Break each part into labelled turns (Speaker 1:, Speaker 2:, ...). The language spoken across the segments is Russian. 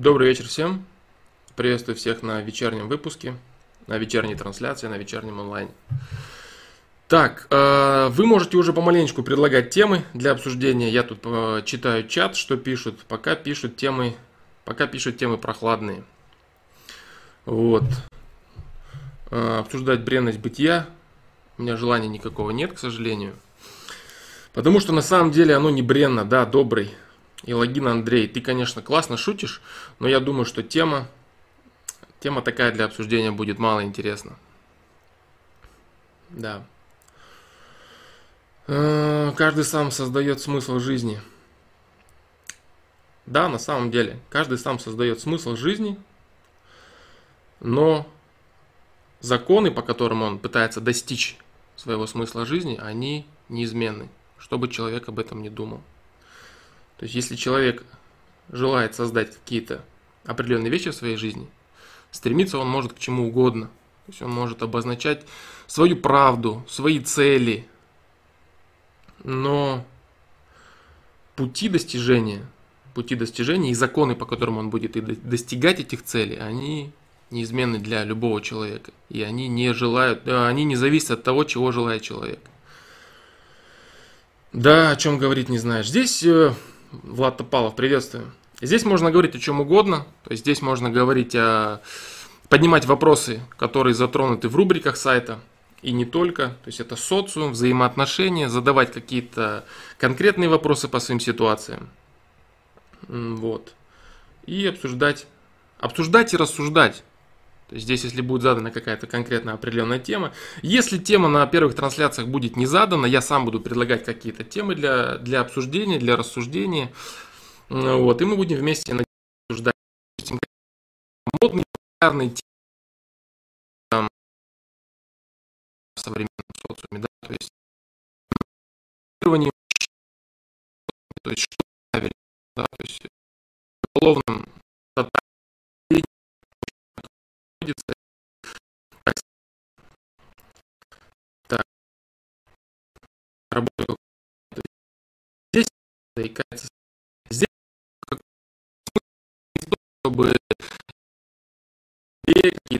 Speaker 1: Добрый вечер всем. Приветствую всех на вечернем выпуске, на вечерней трансляции, на вечернем онлайне. Так, э, вы можете уже помаленечку предлагать темы для обсуждения. Я тут э, читаю чат, что пишут. Пока пишут темы, пока пишут темы прохладные. Вот. Э, обсуждать бренность бытия. У меня желания никакого нет, к сожалению. Потому что на самом деле оно не бренно, да, добрый. И логин Андрей, ты, конечно, классно шутишь, но я думаю, что тема, тема такая для обсуждения будет мало интересна. Да. Э, каждый сам создает смысл жизни. Да, на самом деле, каждый сам создает смысл жизни, но законы, по которым он пытается достичь своего смысла жизни, они неизменны, чтобы человек об этом не думал. То есть, если человек желает создать какие-то определенные вещи в своей жизни, стремиться он может к чему угодно. То есть он может обозначать свою правду, свои цели. Но пути достижения, пути достижения и законы, по которым он будет достигать этих целей, они неизменны для любого человека. И они не желают, они не зависят от того, чего желает человек. Да, о чем говорить не знаешь. Здесь э, Влад Топалов, приветствую. Здесь можно говорить о чем угодно, то есть здесь можно говорить о поднимать вопросы, которые затронуты в рубриках сайта, и не только. То есть это социум, взаимоотношения, задавать какие-то конкретные вопросы по своим ситуациям. Вот. И обсуждать. Обсуждать и рассуждать. То есть здесь, если будет задана какая-то конкретная определенная тема. Если тема на первых трансляциях будет не задана, я сам буду предлагать какие-то темы для, для обсуждения, для рассуждения. Вот, и мы будем вместе обсуждать модные, популярные темы в современном социуме. Да? То есть, то есть что правильно, да? то есть в находится. Так. Работаю. Здесь заикается. Здесь чтобы какие-то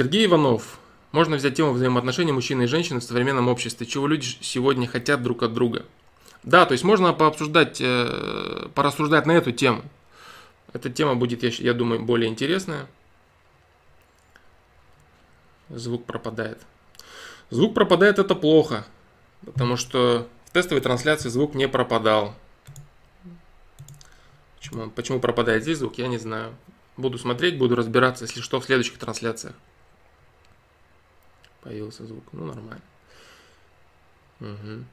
Speaker 1: Сергей Иванов. Можно взять тему взаимоотношений мужчины и женщины в современном обществе. Чего люди сегодня хотят друг от друга. Да, то есть можно пообсуждать, э, порассуждать на эту тему. Эта тема будет, я, думаю, более интересная. Звук пропадает. Звук пропадает это плохо, потому что в тестовой трансляции звук не пропадал. Почему, почему пропадает здесь звук, я не знаю. Буду смотреть, буду разбираться, если что, в следующих трансляциях. Появился звук. Ну, нормально. Угу.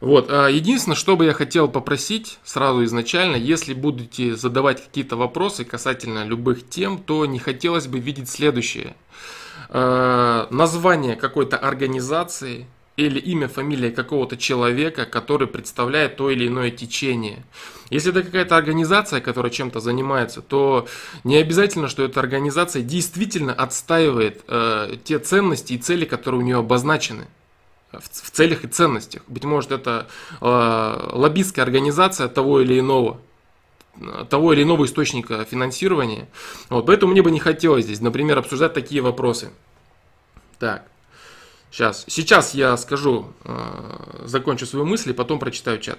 Speaker 1: Вот, а, единственное, что бы я хотел попросить сразу изначально, если будете задавать какие-то вопросы касательно любых тем, то не хотелось бы видеть следующее. А, название какой-то организации, или имя, фамилия какого-то человека, который представляет то или иное течение. Если это какая-то организация, которая чем-то занимается, то не обязательно, что эта организация действительно отстаивает э, те ценности и цели, которые у нее обозначены в, в целях и ценностях. Быть может, это э, лоббистская организация того или иного того или иного источника финансирования. Вот, поэтому мне бы не хотелось здесь, например, обсуждать такие вопросы. Так. Сейчас, сейчас я скажу, э, закончу свою мысль и потом прочитаю чат.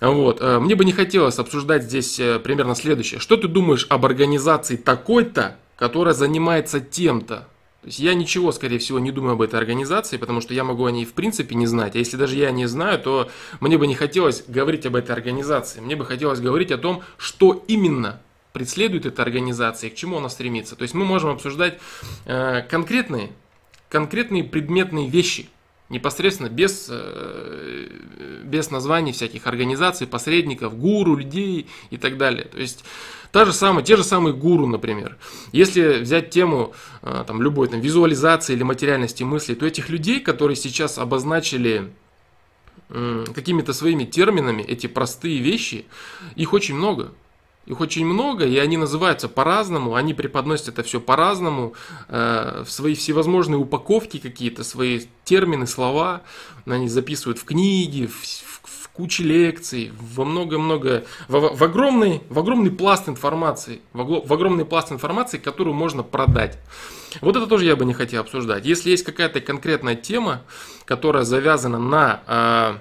Speaker 1: Вот. Э, мне бы не хотелось обсуждать здесь э, примерно следующее. Что ты думаешь об организации такой-то, которая занимается тем-то? То есть я ничего, скорее всего, не думаю об этой организации, потому что я могу о ней в принципе не знать. А если даже я не знаю, то мне бы не хотелось говорить об этой организации. Мне бы хотелось говорить о том, что именно преследует эта организация и к чему она стремится. То есть мы можем обсуждать конкретные конкретные предметные вещи, непосредственно без, э, без названий всяких организаций, посредников, гуру, людей и так далее. То есть та же самая, те же самые гуру, например. Если взять тему э, там, любой там, визуализации или материальности мысли, то этих людей, которые сейчас обозначили какими-то своими терминами эти простые вещи, их очень много. Их очень много, и они называются по-разному, они преподносят это все по-разному, э, в свои всевозможные упаковки какие-то, свои термины, слова, они записывают в книги, в, в, в куче лекций, во много-много, в, в, огромный, в огромный пласт информации, в, в огромный пласт информации, которую можно продать. Вот это тоже я бы не хотел обсуждать. Если есть какая-то конкретная тема, которая завязана на, э,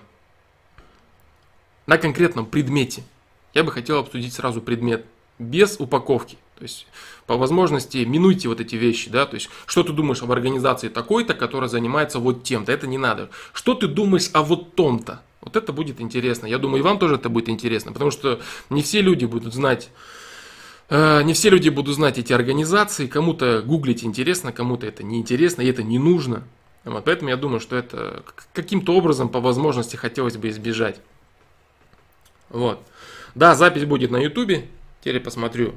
Speaker 1: на конкретном предмете, я бы хотел обсудить сразу предмет без упаковки. То есть, по возможности, минуйте вот эти вещи, да, то есть, что ты думаешь об организации такой-то, которая занимается вот тем-то, это не надо. Что ты думаешь о вот том-то, вот это будет интересно. Я думаю, и вам тоже это будет интересно, потому что не все люди будут знать, э, не все люди будут знать эти организации, кому-то гуглить интересно, кому-то это неинтересно, и это не нужно. Вот, поэтому я думаю, что это каким-то образом по возможности хотелось бы избежать. Вот. Да, запись будет на ютубе, теперь посмотрю.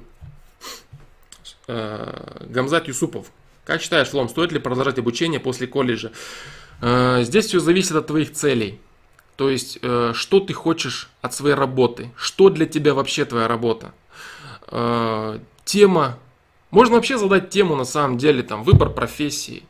Speaker 1: Э, Гамзат Юсупов. Как считаешь, Флом, стоит ли продолжать обучение после колледжа? Э, здесь все зависит от твоих целей. То есть, э, что ты хочешь от своей работы? Что для тебя вообще твоя работа? Тема. Можно вообще задать тему на самом деле, там, выбор профессии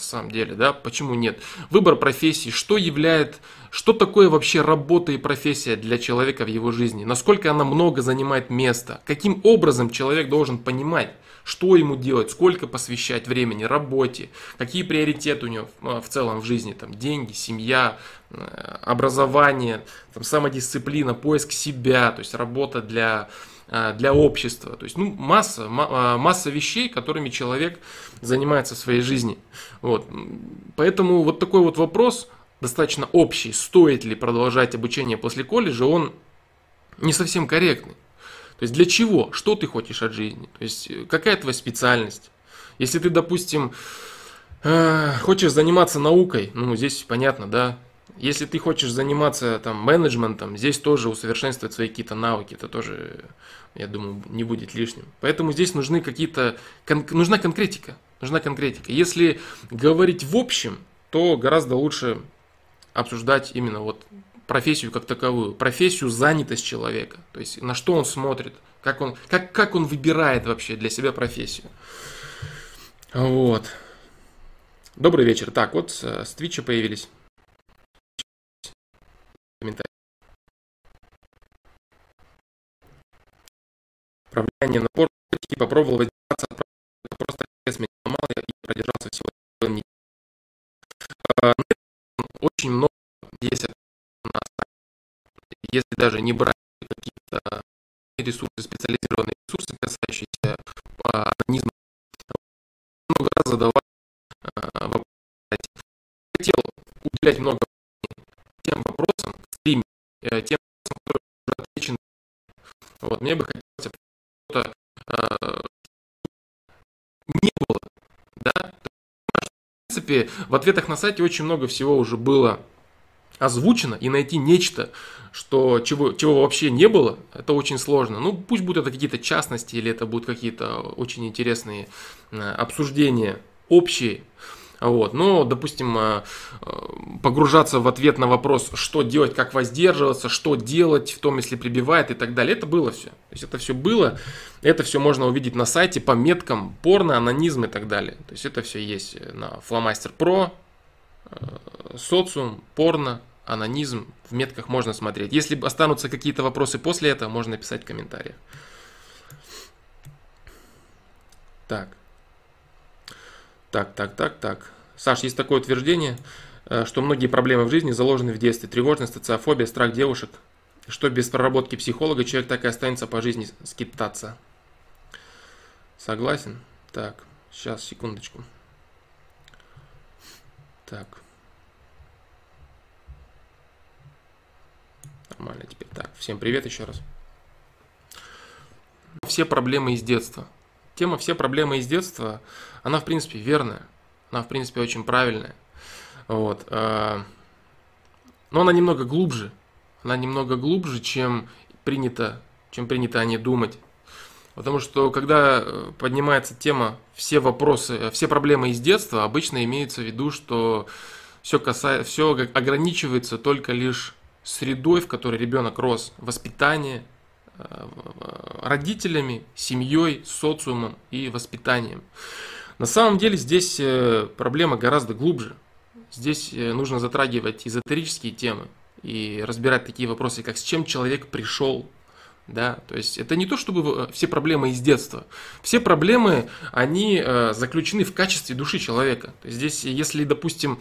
Speaker 1: на самом деле, да, почему нет? Выбор профессии, что является, что такое вообще работа и профессия для человека в его жизни, насколько она много занимает места, каким образом человек должен понимать, что ему делать, сколько посвящать времени работе, какие приоритеты у него в целом в жизни, там, деньги, семья, э, образование, там, самодисциплина, поиск себя, то есть работа для для общества. То есть, ну, масса, э, масса вещей, которыми человек занимается в своей жизни. Вот. Поэтому вот такой вот вопрос, достаточно общий, стоит ли продолжать обучение после колледжа, он не совсем корректный. То есть для чего? Что ты хочешь от жизни? То есть э, какая твоя специальность? Если ты, допустим, хочешь заниматься наукой, ну здесь понятно, да, если ты хочешь заниматься там менеджментом, здесь тоже усовершенствовать свои какие-то навыки, это тоже, я думаю, не будет лишним. Поэтому здесь нужны какие-то, кон, нужна конкретика, нужна конкретика. Если говорить в общем, то гораздо лучше обсуждать именно вот профессию как таковую, профессию занятость человека, то есть на что он смотрит, как он, как, как он выбирает вообще для себя профессию. Вот. Добрый вечер. Так, вот с Твича появились комментарий. Управление на порт и попробовал воздержаться от это просто вес меня ломал и продержался всего неделю. А, очень много есть на если даже не брать какие-то ресурсы, специализированные ресурсы, касающиеся анонизма, много раз задавать а, вопросы. Хотел уделять много тем вопросам, тем вопросам, которые уже отвечены. Вот, мне бы хотелось что-то э, не было, да, в принципе, в ответах на сайте очень много всего уже было озвучено, и найти нечто, что, чего, чего вообще не было, это очень сложно. Ну, пусть будут это какие-то частности, или это будут какие-то очень интересные э, обсуждения общие, вот. Но, допустим, э, э, погружаться в ответ на вопрос, что делать, как воздерживаться, что делать в том, если прибивает и так далее, это было все. То есть это все было, это все можно увидеть на сайте по меткам порно, анонизм и так далее. То есть это все есть на Flowmaster Pro, э, социум, порно, анонизм, в метках можно смотреть. Если останутся какие-то вопросы после этого, можно написать в комментариях. Так. Так, так, так, так. Саш, есть такое утверждение, э, что многие проблемы в жизни заложены в детстве. Тревожность, социофобия, страх девушек. Что без проработки психолога человек так и останется по жизни скитаться. Согласен? Так, сейчас, секундочку. Так. Нормально теперь. Так, всем привет еще раз. Все проблемы из детства – тема «Все проблемы из детства», она, в принципе, верная. Она, в принципе, очень правильная. Вот. А, но она немного глубже. Она немного глубже, чем принято, чем принято о ней думать. Потому что, когда э, поднимается тема «все вопросы», «все проблемы из детства», обычно имеется в виду, что все, касается, все ограничивается только лишь средой, в которой ребенок рос, воспитание, родителями, семьей, социумом и воспитанием. На самом деле здесь э, проблема гораздо глубже. Здесь э, нужно затрагивать эзотерические темы и разбирать такие вопросы, как с чем человек пришел. Да, то есть это не то, чтобы все проблемы из детства. Все проблемы, они э, заключены в качестве души человека. То есть здесь, если, допустим,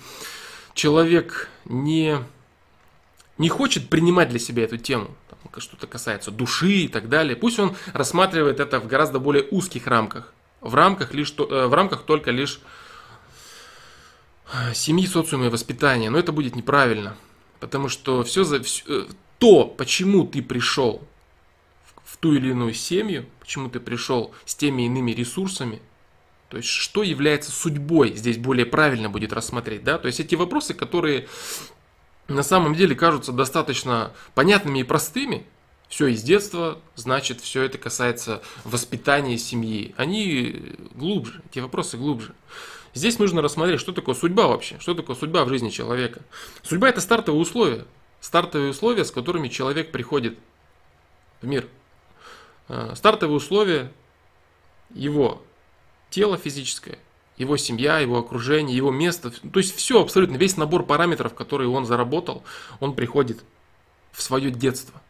Speaker 1: человек не, не хочет принимать для себя эту тему, что-то касается души и так далее, пусть он рассматривает это в гораздо более узких рамках в рамках, лишь, э, в рамках только лишь э, семьи, социума и воспитания. Но это будет неправильно. Потому что все, за, все э, то, почему ты пришел в ту или иную семью, почему ты пришел с теми иными ресурсами, то есть что является судьбой, здесь более правильно будет рассмотреть, да, то есть эти вопросы, которые на самом деле кажутся достаточно понятными и простыми, все из детства, значит, все это касается воспитания семьи. Они глубже, эти вопросы глубже. Здесь нужно рассмотреть, что такое судьба вообще, что такое судьба в жизни человека. Судьба – это стартовые условия, стартовые условия, с которыми человек приходит в мир. А, стартовые условия – его тело физическое, его семья, его окружение, его место, то есть все абсолютно, весь набор параметров, которые он заработал, он приходит в свое детство –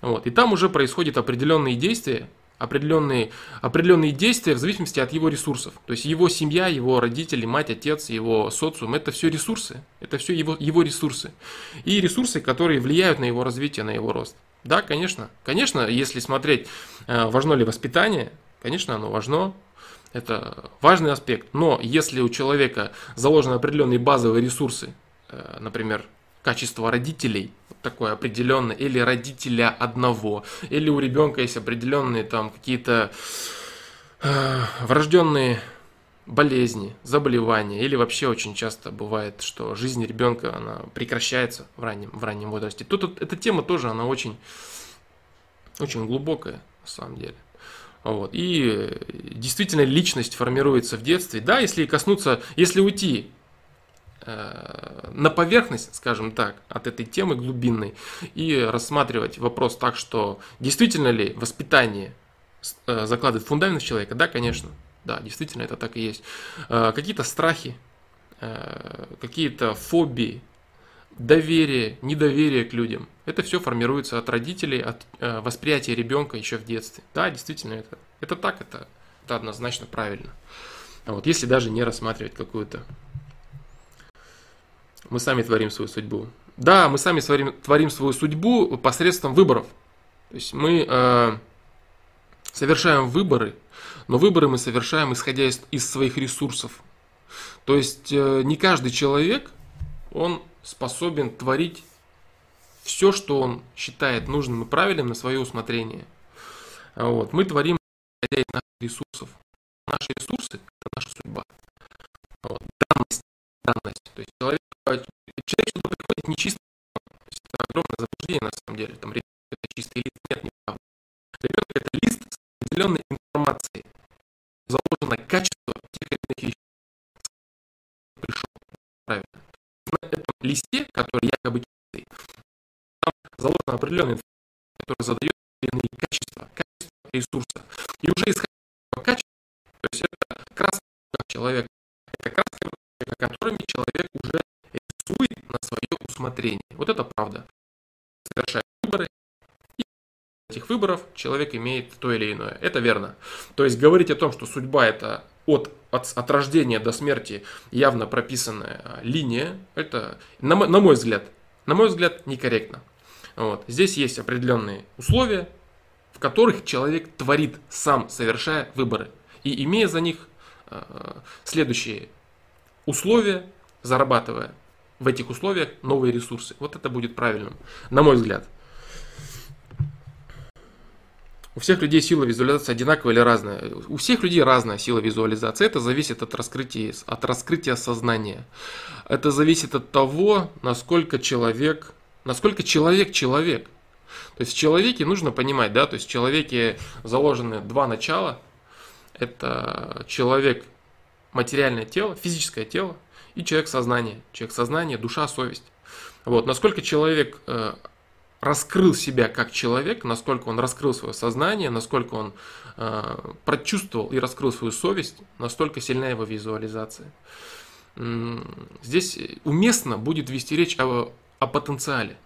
Speaker 1: вот. И там уже происходят определенные действия, определенные, определенные действия в зависимости от его ресурсов. То есть его семья, его родители, мать, отец, его социум, это все ресурсы. Это все его, его ресурсы. И ресурсы, которые влияют на его развитие, на его рост. Да, конечно. Конечно, если смотреть, э, важно ли воспитание, конечно, оно важно. Это важный аспект. Но если у человека заложены определенные базовые ресурсы, э, например, качество родителей, такое определенное, или родителя одного, или у ребенка есть определенные там какие-то э, врожденные болезни, заболевания, или вообще очень часто бывает, что жизнь ребенка она прекращается в раннем, в раннем возрасте. Тут эта тема тоже, она очень, очень глубокая на самом деле. Вот. И действительно личность формируется в детстве. Да, если коснуться, если уйти Э, на поверхность, скажем так, от этой темы глубинной и рассматривать вопрос так, что действительно ли воспитание э, закладывает фундамент человека? Да, конечно. Да, действительно, это так и есть. Э, какие-то страхи, какие-то фобии, доверие, недоверие к людям. Это все формируется от родителей, от восприятия ребенка еще в детстве. Да, действительно, это, это так, это, это однозначно правильно. Вот, если даже не рассматривать какую-то мы сами творим свою судьбу. Да, мы сами творим, творим свою судьбу посредством выборов. То есть мы э, совершаем выборы, но выборы мы совершаем исходя из, из своих ресурсов. То есть э, не каждый человек, он способен творить все, что он считает нужным и правильным на свое усмотрение. Вот. Мы творим исходя из наших ресурсов. Наши ресурсы – это наша судьба. Вот. Данность, данность. То есть человек человек сюда приходит нечисто. Это огромное заблуждение на самом деле. Там ребенок это чистый лист. Нет, неправда. Ребенок это лист с определенной информацией. Заложено качество тех или иных вещей. Пришел. Правильно. На этом листе, который якобы чистый, там заложена определенная информация, которая задает иные качества, качество ресурса. И уже исходя из качества, то есть это краска человека, это краска, которыми человек уже рисует на свое усмотрение. Вот это правда. Совершает выборы, и этих выборов человек имеет то или иное. Это верно. То есть говорить о том, что судьба это от, от, от рождения до смерти явно прописанная а, линия, это, на, на мой взгляд, на мой взгляд, некорректно. Вот. Здесь есть определенные условия, в которых человек творит сам, совершая выборы. И имея за них э, следующие условия, зарабатывая в этих условиях новые ресурсы. Вот это будет правильным, на мой взгляд. У всех людей сила визуализации одинаковая или разная? У всех людей разная сила визуализации. Это зависит от раскрытия, от раскрытия сознания. Это зависит от того, насколько человек, насколько человек человек. То есть в человеке нужно понимать, да, то есть в человеке заложены два начала. Это человек материальное тело, физическое тело, и человек сознание. Человек сознание, душа, совесть. Вот. Насколько человек э, раскрыл себя как человек, насколько он раскрыл свое сознание, насколько он э, прочувствовал и раскрыл свою совесть, настолько сильна его визуализация. Здесь уместно будет вести речь о, о потенциале.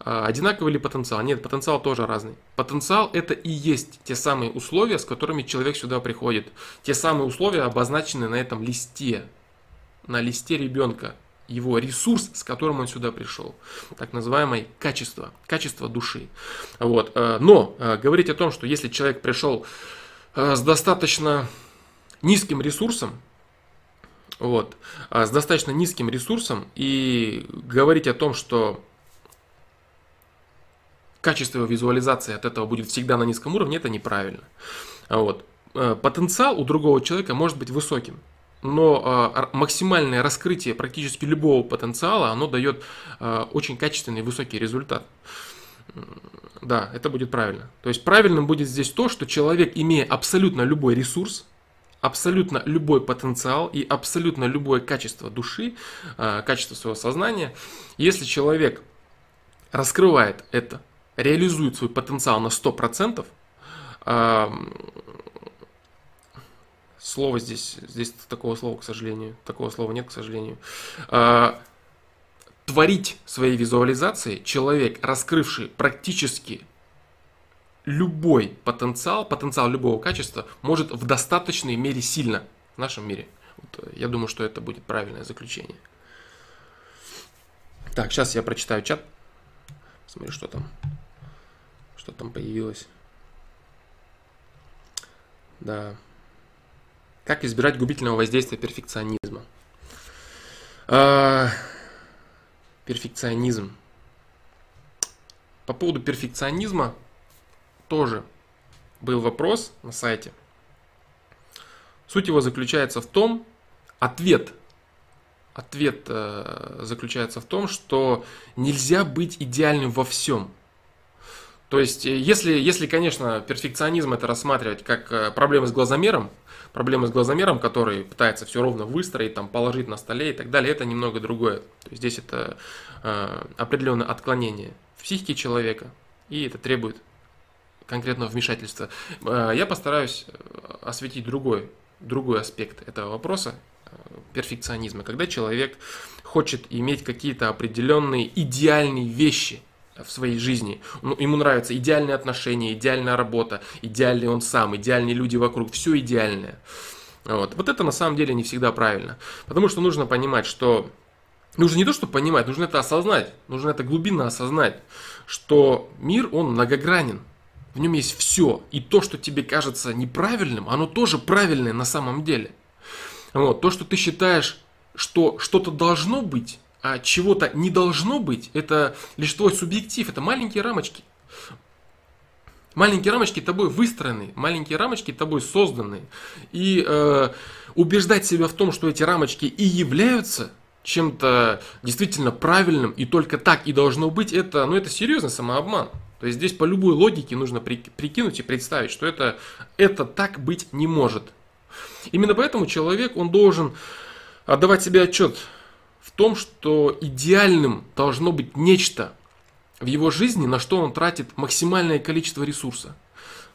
Speaker 1: А, одинаковый ли потенциал? Нет, потенциал тоже разный. Потенциал это и есть те самые условия, с которыми человек сюда приходит. Те самые условия обозначены на этом листе, на листе ребенка, его ресурс, с которым он сюда пришел. Так называемое качество, качество души. Вот. Э, но э, говорить о том, что если человек пришел э, с достаточно низким ресурсом, вот, с достаточно низким ресурсом и говорить о том, что качество визуализации от этого будет всегда на низком уровне, это неправильно. Вот. Потенциал у другого человека может быть высоким, но э, максимальное раскрытие практически любого потенциала, оно дает э, очень качественный высокий результат. Да, это будет правильно. То есть правильным будет здесь то, что человек, имея абсолютно любой ресурс, абсолютно любой потенциал и абсолютно любое качество души, качество своего сознания, если человек раскрывает это реализует свой потенциал на 100%, слово здесь, здесь такого слова, к сожалению, такого слова нет, к сожалению, а, творить своей визуализацией человек, раскрывший практически любой потенциал, потенциал любого качества, может в достаточной мере сильно в нашем мире. Вот, э, я думаю, что это будет правильное заключение. Так, сейчас я прочитаю чат. Смотри, что там что там появилось. Да. Как избежать губительного воздействия перфекционизма? А, перфекционизм. По поводу перфекционизма тоже был вопрос на сайте. Суть его заключается в том, ответ, ответ э, заключается в том, что нельзя быть идеальным во всем. То есть, э, если, если, конечно, перфекционизм это рассматривать как э, проблемы с глазомером, проблемы с глазомером, который пытается все ровно выстроить, там, положить на столе и так далее, это немного другое. То есть, здесь это э, определенное отклонение в психике человека, и это требует конкретного вмешательства. Э, я постараюсь э, осветить другой, другой аспект этого вопроса, перфекционизма, когда человек хочет иметь какие-то определенные идеальные вещи – в своей жизни. Ну, ему нравятся идеальные отношения, идеальная работа, идеальный он сам, идеальные люди вокруг, все идеальное. Вот. вот это на самом деле не всегда правильно. Потому что нужно понимать, что Нужно не то, что понимать, нужно это осознать, нужно это глубинно осознать, что мир, он многогранен, в нем есть все, и то, что тебе кажется неправильным, оно тоже правильное на самом деле. Вот, то, что ты считаешь, что что-то должно быть, а чего-то не должно быть, это лишь твой субъектив, это маленькие рамочки. Маленькие рамочки тобой выстроены, маленькие рамочки тобой созданы. И э, убеждать себя в том, что эти рамочки и являются чем-то действительно правильным, и только так и должно быть, это, ну, это серьезный самообман. То есть здесь по любой логике нужно прикинуть и представить, что это, это так быть не может. Именно поэтому человек, он должен отдавать себе отчет том, что идеальным должно быть нечто в его жизни, на что он тратит максимальное количество ресурса.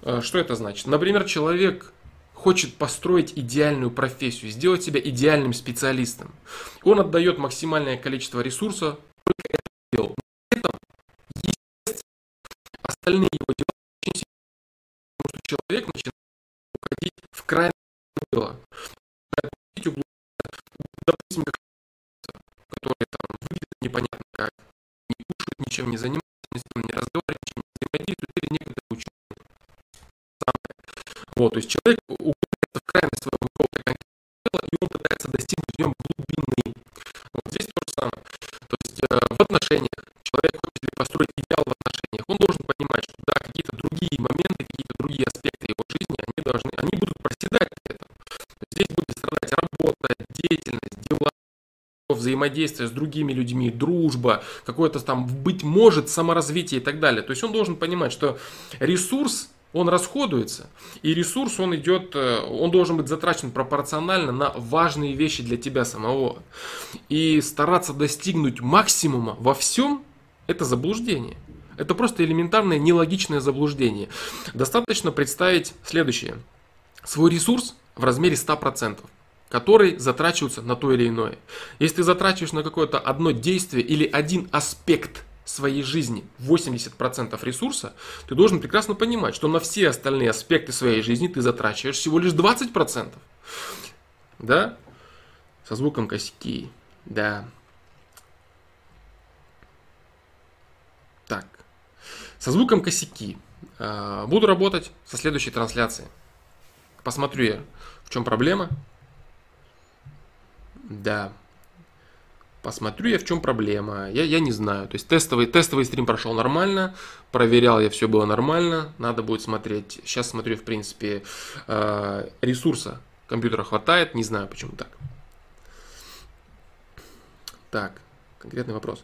Speaker 1: Э, что это значит? Например, человек хочет построить идеальную профессию, сделать себя идеальным специалистом. Он отдает максимальное количество ресурса только это делу. При этом, естественно, остальные его дела очень сильно, потому что человек начинает уходить в крайнее дело. Там выглядят непонятно как, не кушают, ничем не занимаются, ни с кем не разговаривают, ничем не взаимодействуют, или ученые. Вот, то есть человек углубляется в крайность своего какого-то дела, и он пытается достигнуть в нем глубины. Вот здесь то же самое. То есть э, в отношениях человек хочет построить идеал в отношениях, он должен понимать, что да, какие-то другие моменты, какие-то другие аспекты его жизни, они должны, они будут проседать при этом. Здесь будет страдать работа, деятельность, дела, взаимодействие с другими людьми, дружба, какое-то там, быть может, саморазвитие и так далее. То есть он должен понимать, что ресурс, он расходуется, и ресурс, он идет, э, он должен быть затрачен пропорционально на важные вещи для тебя самого. И стараться достигнуть максимума во всем, это заблуждение. Это просто элементарное нелогичное заблуждение. Достаточно представить следующее. Свой ресурс в размере 100%, который затрачивается на то или иное. Если ты затрачиваешь на какое-то одно действие или один аспект своей жизни 80% ресурса, ты должен прекрасно понимать, что на все остальные аспекты своей жизни ты затрачиваешь всего лишь 20%. Да? Со звуком косяки. Да. Так. Со звуком косяки. А, буду работать со следующей трансляции. Посмотрю я, в чем проблема. Да. Посмотрю я, в чем проблема. Я, я не знаю. То есть тестовый, тестовый стрим прошел нормально. Проверял я, все было нормально. Надо будет смотреть. Сейчас смотрю, в принципе, а, ресурса компьютера хватает. Не знаю, почему так. Так, конкретный вопрос.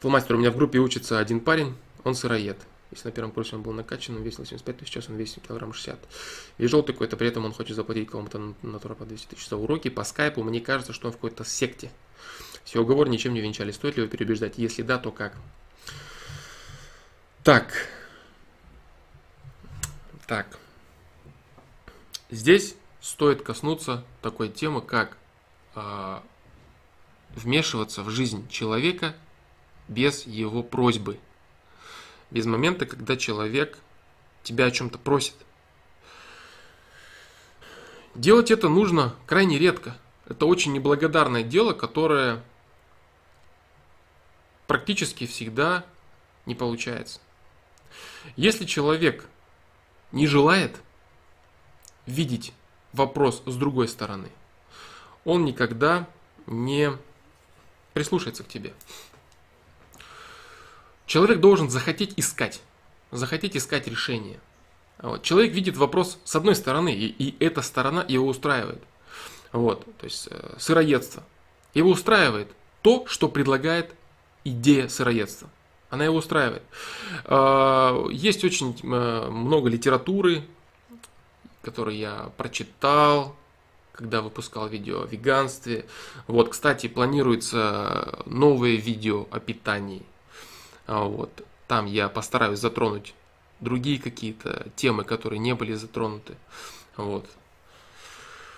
Speaker 1: Фломастер, у меня в группе учится один парень, он сыроед. Если на первом курсе он был накачан, он весил 75 тысяч, сейчас он весит килограмм 60. И желтый какой-то, при этом он хочет заплатить кому-то натура по 200 тысяч за уроки. По скайпу мне кажется, что он в какой-то секте. Все уговоры ничем не венчали. Стоит ли его переубеждать? Если да, то как? Так. Так. Здесь стоит коснуться такой темы, как э, вмешиваться в жизнь человека без его просьбы. Без момента, когда человек тебя о чем-то просит. Делать это нужно крайне редко. Это очень неблагодарное дело, которое практически всегда не получается. Если человек не желает видеть вопрос с другой стороны, он никогда не прислушается к тебе. Человек должен захотеть искать, захотеть искать решение. Вот. Человек видит вопрос с одной стороны, и, и эта сторона его устраивает. Вот, то есть э, сыроедство. Его устраивает то, что предлагает идея сыроедства. Она его устраивает. Э, есть очень э, много литературы, которую я прочитал, когда выпускал видео о веганстве. Вот, кстати, планируется новое видео о питании. А вот, там я постараюсь затронуть другие какие-то темы, которые не были затронуты. Вот.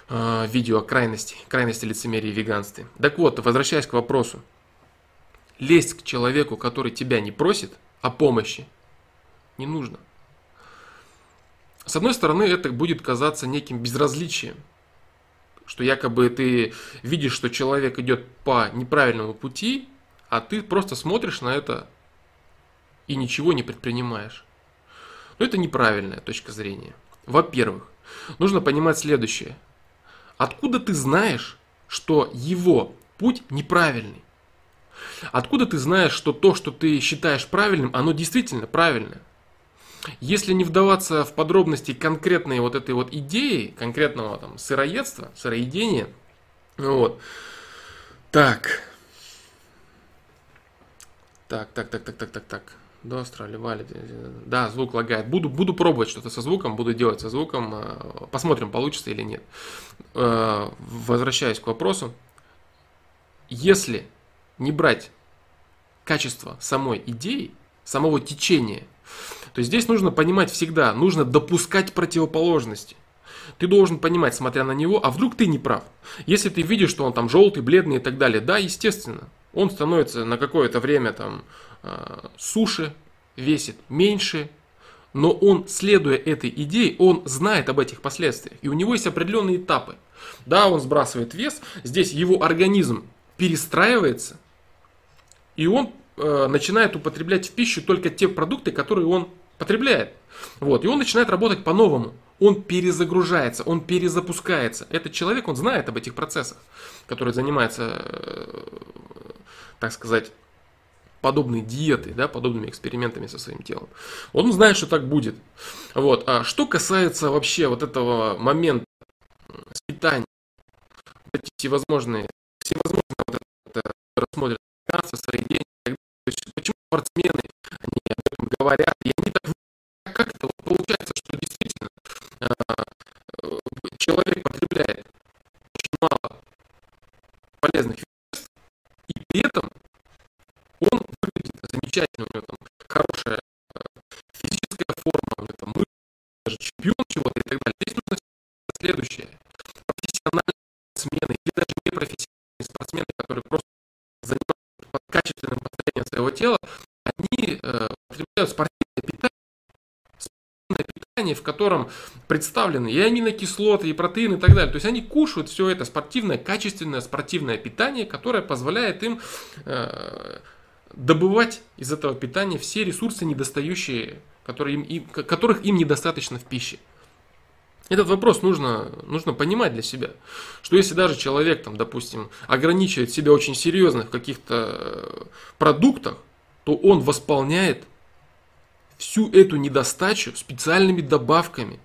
Speaker 1: А, видео о крайности, крайности лицемерия и веганстве. Так вот, возвращаясь к вопросу. Лезть к человеку, который тебя не просит о помощи, не нужно. С одной стороны, это будет казаться неким безразличием, что якобы ты видишь, что человек идет по неправильному пути, а ты просто смотришь на это и ничего не предпринимаешь. Но это неправильная точка зрения. Во-первых, нужно понимать следующее. Откуда ты знаешь, что его путь неправильный? Откуда ты знаешь, что то, что ты считаешь правильным, оно действительно правильное? Если не вдаваться в подробности конкретной вот этой вот идеи, конкретного там сыроедства, сыроедения, вот. Так. Так, так, так, так, так, так, так. До Австралии, валит. Да, звук лагает. Буду, буду пробовать что-то со звуком, буду делать со звуком. Э, посмотрим, получится или нет. Э, возвращаясь к вопросу. Если не брать качество самой идеи, самого течения, то здесь нужно понимать всегда, нужно допускать противоположности. Ты должен понимать, смотря на него, а вдруг ты не прав. Если ты видишь, что он там желтый, бледный и так далее, да, естественно, он становится на какое-то время там э, суше, весит меньше, но он, следуя этой идее, он знает об этих последствиях. И у него есть определенные этапы. Да, он сбрасывает вес, здесь его организм перестраивается, и он э, начинает употреблять в пищу только те продукты, которые он потребляет. Вот, и он начинает работать по-новому. Он перезагружается, он перезапускается. Этот человек, он знает об этих процессах, который занимается, э, так сказать, подобной диетой, да, подобными экспериментами со своим телом. Он знает, что так будет. Вот. А что касается вообще вот этого момента с питанием, эти всевозможные, всевозможные вот это рассмотрят свои деньги, почему спортсмены, они об этом говорят, и они так как это получается, что действительно э, человек потребляет очень мало полезных замечательный, у него там хорошая э, физическая форма, у него там мышцы, даже чемпион чего-то и так далее. Здесь нужно следующее. Профессиональные спортсмены или даже непрофессиональные спортсмены, которые просто занимаются под качественным построением своего тела, они э, употребляют спортивное питание, спортивное питание, в котором представлены и аминокислоты, и протеины, и так далее. То есть они кушают все это спортивное, качественное спортивное питание, которое позволяет им э, добывать из этого питания все ресурсы недостающие, которые им, им, которых им недостаточно в пище. Этот вопрос нужно, нужно понимать для себя, что если даже человек, там, допустим, ограничивает себя очень серьезно в каких-то э, продуктах, то он восполняет всю эту недостачу специальными добавками,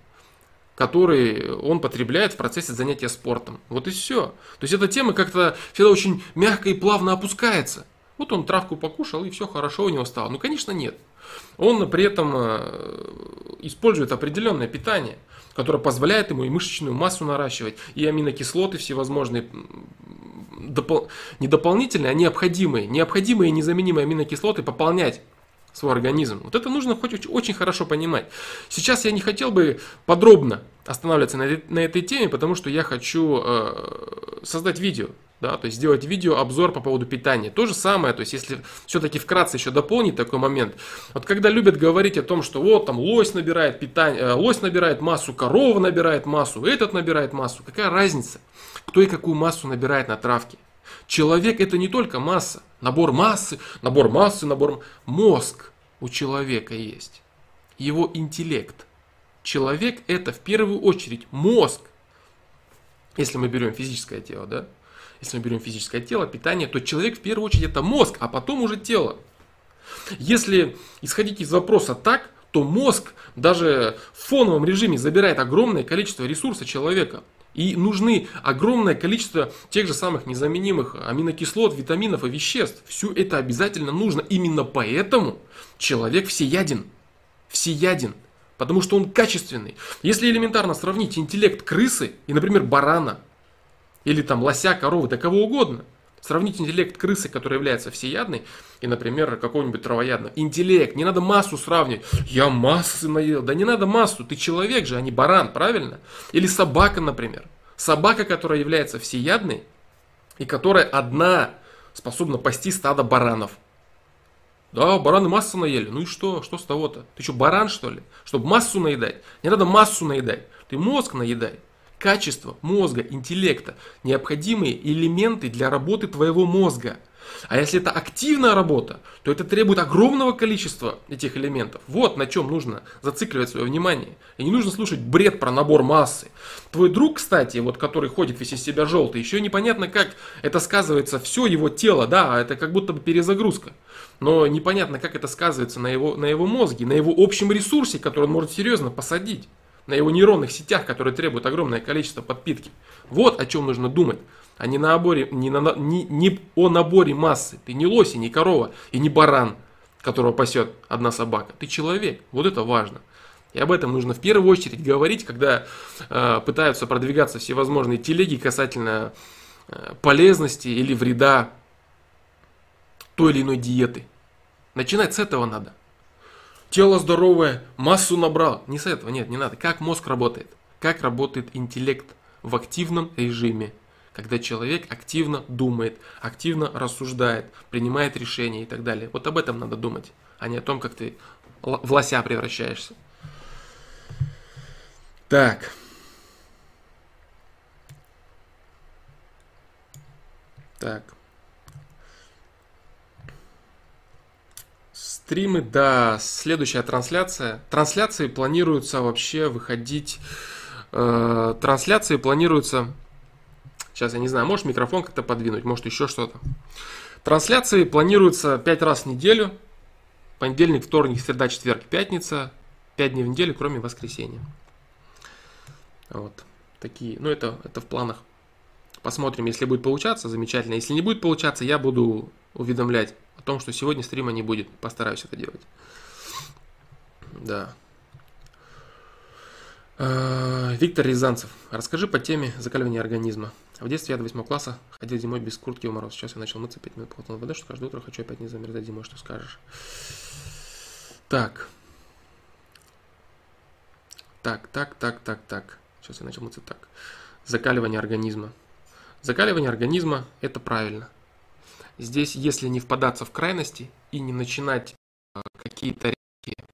Speaker 1: которые он потребляет в процессе занятия спортом. Вот и все. То есть эта тема как-то всегда очень мягко и плавно опускается. Вот он травку покушал и все хорошо у него стало. Ну, конечно, нет. Он при этом э, использует определенное питание – которая позволяет ему и мышечную массу наращивать, и аминокислоты всевозможные, допол- не дополнительные, а необходимые, необходимые и незаменимые аминокислоты пополнять свой организм. Вот это нужно хоть очень хорошо понимать. Сейчас я не хотел бы подробно останавливаться на, на этой теме, потому что я хочу э, создать видео да, то есть сделать видео обзор по поводу питания. То же самое, то есть если все-таки вкратце еще дополнить такой момент, вот когда любят говорить о том, что вот там лось набирает питание, э, лось набирает массу, корова набирает массу, этот набирает массу, какая разница, кто и какую массу набирает на травке? Человек это не только масса, набор массы, набор массы, набор мозг у человека есть, его интеллект. Человек это в первую очередь мозг, если мы берем физическое тело, да? если мы берем физическое тело, питание, то человек в первую очередь это мозг, а потом уже тело. Если исходить из вопроса так, то мозг даже в фоновом режиме забирает огромное количество ресурса человека. И нужны огромное количество тех же самых незаменимых аминокислот, витаминов и веществ. Все это обязательно нужно. Именно поэтому человек всеяден. Всеяден. Потому что он качественный. Если элементарно сравнить интеллект крысы и, например, барана, или там лося, коровы, да кого угодно. Сравнить интеллект крысы, которая является всеядной, и, например, какого-нибудь травоядного. Интеллект, не надо массу сравнивать. Я массы наел. Да не надо массу, ты человек же, а не баран, правильно? Или собака, например. Собака, которая является всеядной, и которая одна способна пасти стадо баранов. Да, бараны массу наели. Ну и что? Что с того-то? Ты что, баран, что ли? Чтобы массу наедать? Не надо массу наедать. Ты мозг наедай качество мозга, интеллекта, необходимые элементы для работы твоего мозга. А если это активная работа, то это требует огромного количества этих элементов. Вот на чем нужно зацикливать свое внимание. И не нужно слушать бред про набор массы. Твой друг, кстати, вот который ходит весь из себя желтый, еще непонятно, как это сказывается все его тело, да, это как будто бы перезагрузка. Но непонятно, как это сказывается на его, на его мозге, на его общем ресурсе, который он может серьезно посадить на его нейронных сетях, которые требуют огромное количество подпитки. Вот о чем нужно думать, а не, на наборе, не, на, не, не о наборе массы. Ты не лось, и не корова, и не баран, которого пасет одна собака. Ты человек. Вот это важно. И об этом нужно в первую очередь говорить, когда э, пытаются продвигаться всевозможные телеги касательно э, полезности или вреда той или иной диеты. Начинать с этого надо тело здоровое, массу набрал. Не с этого, нет, не надо. Как мозг работает? Как работает интеллект в активном режиме? Когда человек активно думает, активно рассуждает, принимает решения и так далее. Вот об этом надо думать, а не о том, как ты в лося превращаешься. Так. Так. Стримы, да, следующая трансляция. Трансляции планируются вообще выходить... Э, трансляции планируются... Сейчас я не знаю, может микрофон как-то подвинуть, может еще что-то. Трансляции планируются 5 раз в неделю. Понедельник, вторник, среда, четверг, пятница. 5 дней в неделю, кроме воскресенья. Вот. Такие. Ну, это, это в планах. Посмотрим, если будет получаться, замечательно. Если не будет получаться, я буду уведомлять о том, что сегодня стрима не будет. Постараюсь это делать. Да. А, Виктор Рязанцев. Расскажи по теме закаливания организма. В детстве я до 8 класса ходил зимой без куртки в мороз. Сейчас я начал мыться 5 минут полотна воды, что каждое утро хочу опять не замерзать зимой. Что скажешь? Так. Так, так, так, так, так. Сейчас я начал мыслить так. Закаливание организма. Закаливание организма – это правильно. Здесь, если не впадаться в крайности и не начинать э, какие-то резкие,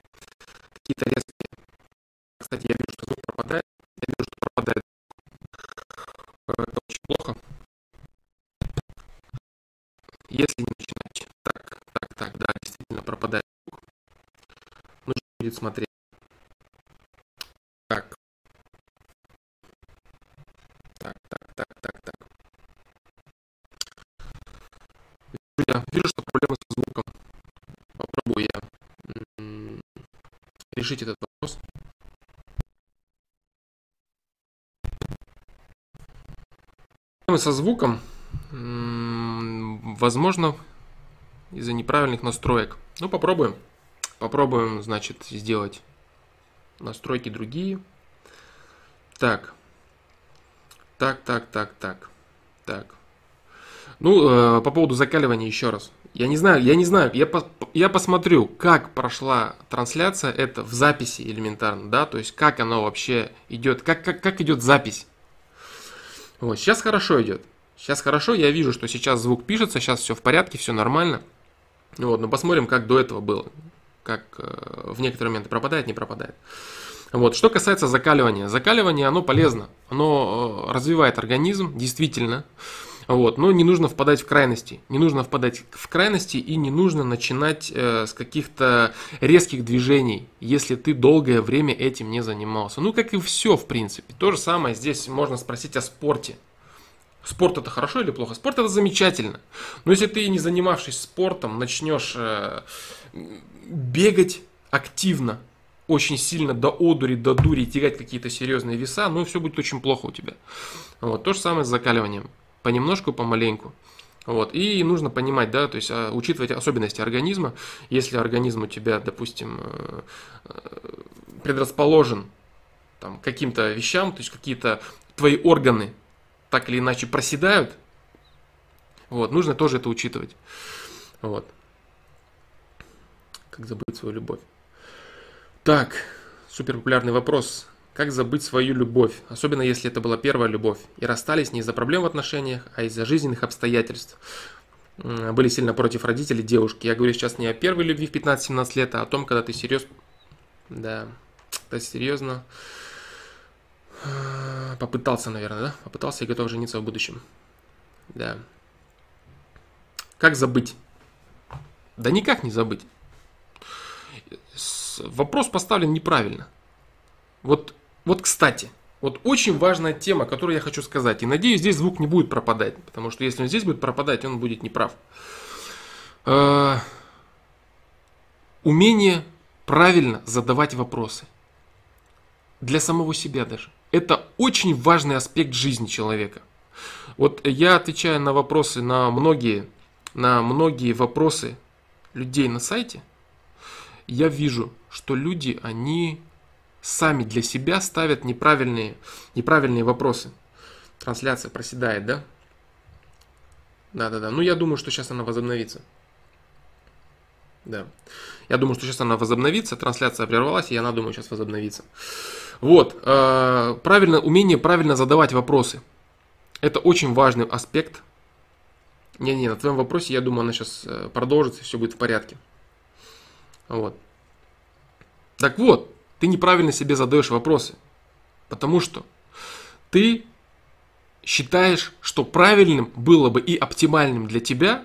Speaker 1: какие-то резкие. Кстати, я вижу, что звук пропадает. Я вижу, что пропадает. Э, это очень плохо. Если начинать так, так, так, да, действительно пропадает звук. Нужно будет смотреть. Так. Так, так, так, так, так. Я вижу, что проблема со звуком. Попробую я решить этот вопрос. Проблемы со звуком, возможно, из-за неправильных настроек. Ну, попробуем. Попробуем, значит, сделать настройки другие. Так. Так, так, так, так. Так. Ну, э, по поводу закаливания еще раз. Я не знаю, я не знаю, я, по, я посмотрю, как прошла трансляция, это в записи элементарно, да, то есть как оно вообще идет, как, как, как идет запись. Вот, сейчас хорошо идет. Сейчас хорошо, я вижу, что сейчас звук пишется, сейчас все в порядке, все нормально. Вот, но посмотрим, как до этого было. Как э, в некоторые моменты пропадает, не пропадает. Вот. Что касается закаливания. Закаливание, оно полезно. Оно э, развивает организм, действительно. Вот. Но не нужно впадать в крайности. Не нужно впадать в крайности и не нужно начинать э, с каких-то резких движений, если ты долгое время этим не занимался. Ну, как и все, в принципе. То же самое здесь можно спросить о спорте. Спорт это хорошо или плохо? Спорт это замечательно. Но если ты, не занимавшись спортом, начнешь э, бегать активно, очень сильно до одури, до дури, тягать какие-то серьезные веса, ну все будет очень плохо у тебя. Вот, то же самое с закаливанием. Понемножку, помаленьку. Вот. И нужно понимать, да, то есть а, учитывать особенности организма. Если организм у тебя, допустим, э, э, предрасположен там, каким-то вещам, то есть какие-то твои органы так или иначе проседают, вот, нужно тоже это учитывать. Вот. Как забыть свою любовь? Так, супер популярный вопрос. Как забыть свою любовь, особенно если это была первая любовь, и расстались не из-за проблем в отношениях, а из-за жизненных обстоятельств. Были сильно против родителей девушки. Я говорю сейчас не о первой любви в 15-17 лет, а о том, когда ты серьезно... Да, ты серьезно попытался, наверное, да? Попытался и готов жениться в будущем. Да. Как забыть? Да никак не забыть вопрос поставлен неправильно. Вот, вот кстати, вот очень важная тема, которую я хочу сказать. И надеюсь, здесь звук не будет пропадать. Потому что если он здесь будет пропадать, он будет неправ. Э, умение правильно задавать вопросы. Для самого себя даже. Это очень важный аспект жизни человека. Вот я отвечаю на вопросы, на многие, на многие вопросы людей на сайте – я вижу, что люди, они сами для себя ставят неправильные, неправильные вопросы. Трансляция проседает, да? Да-да-да. Ну, я думаю, что сейчас она возобновится. Да. Я думаю, что сейчас она возобновится. Трансляция прервалась, и она, думаю, сейчас возобновится. Вот. Э, правильно, умение правильно задавать вопросы. Это очень важный аспект. Не-не, на твоем вопросе, я думаю, она сейчас э, продолжится, все будет в порядке. Вот. Так вот, ты неправильно себе задаешь вопросы. Потому что ты считаешь, что правильным было бы и оптимальным для тебя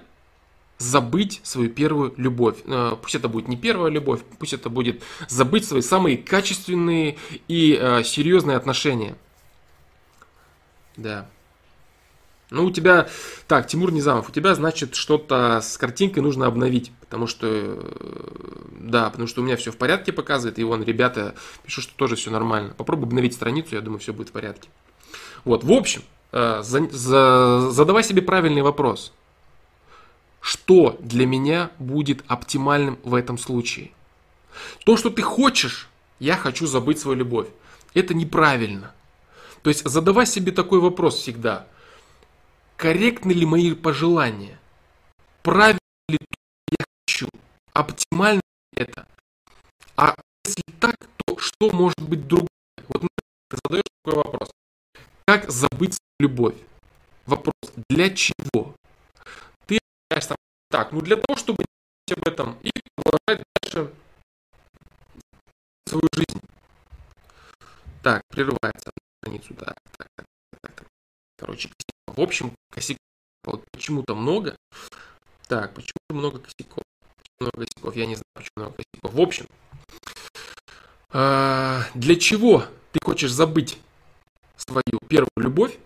Speaker 1: забыть свою первую любовь. Э, пусть это будет не первая любовь, пусть это будет забыть свои самые качественные и э, серьезные отношения. Да. Ну, у тебя, так, Тимур Низамов, у тебя, значит, что-то с картинкой нужно обновить, потому что, э, да, потому что у меня все в порядке показывает, и вон ребята пишут, что тоже все нормально. Попробуй обновить страницу, я думаю, все будет в порядке. Вот, в общем, за, за, задавай себе правильный вопрос. Что для меня будет оптимальным в этом случае? То, что ты хочешь, я хочу забыть свою любовь. Это неправильно. То есть задавай себе такой вопрос всегда – корректны ли мои пожелания, правильно ли то, я хочу, оптимально ли это. А если так, то что может быть другое? Вот ты задаешь такой вопрос. Как забыть любовь? Вопрос, для чего? Ты отвечаешь так, ну для того, чтобы не об этом и продолжать дальше свою жизнь. Так, прерывается страницу, так, так, так, так, так. Короче, в общем, косяков вот почему-то много. Так, почему много косяков? Много косяков, я не знаю, почему много косяков. В общем, а, для чего ты хочешь забыть свою первую любовь?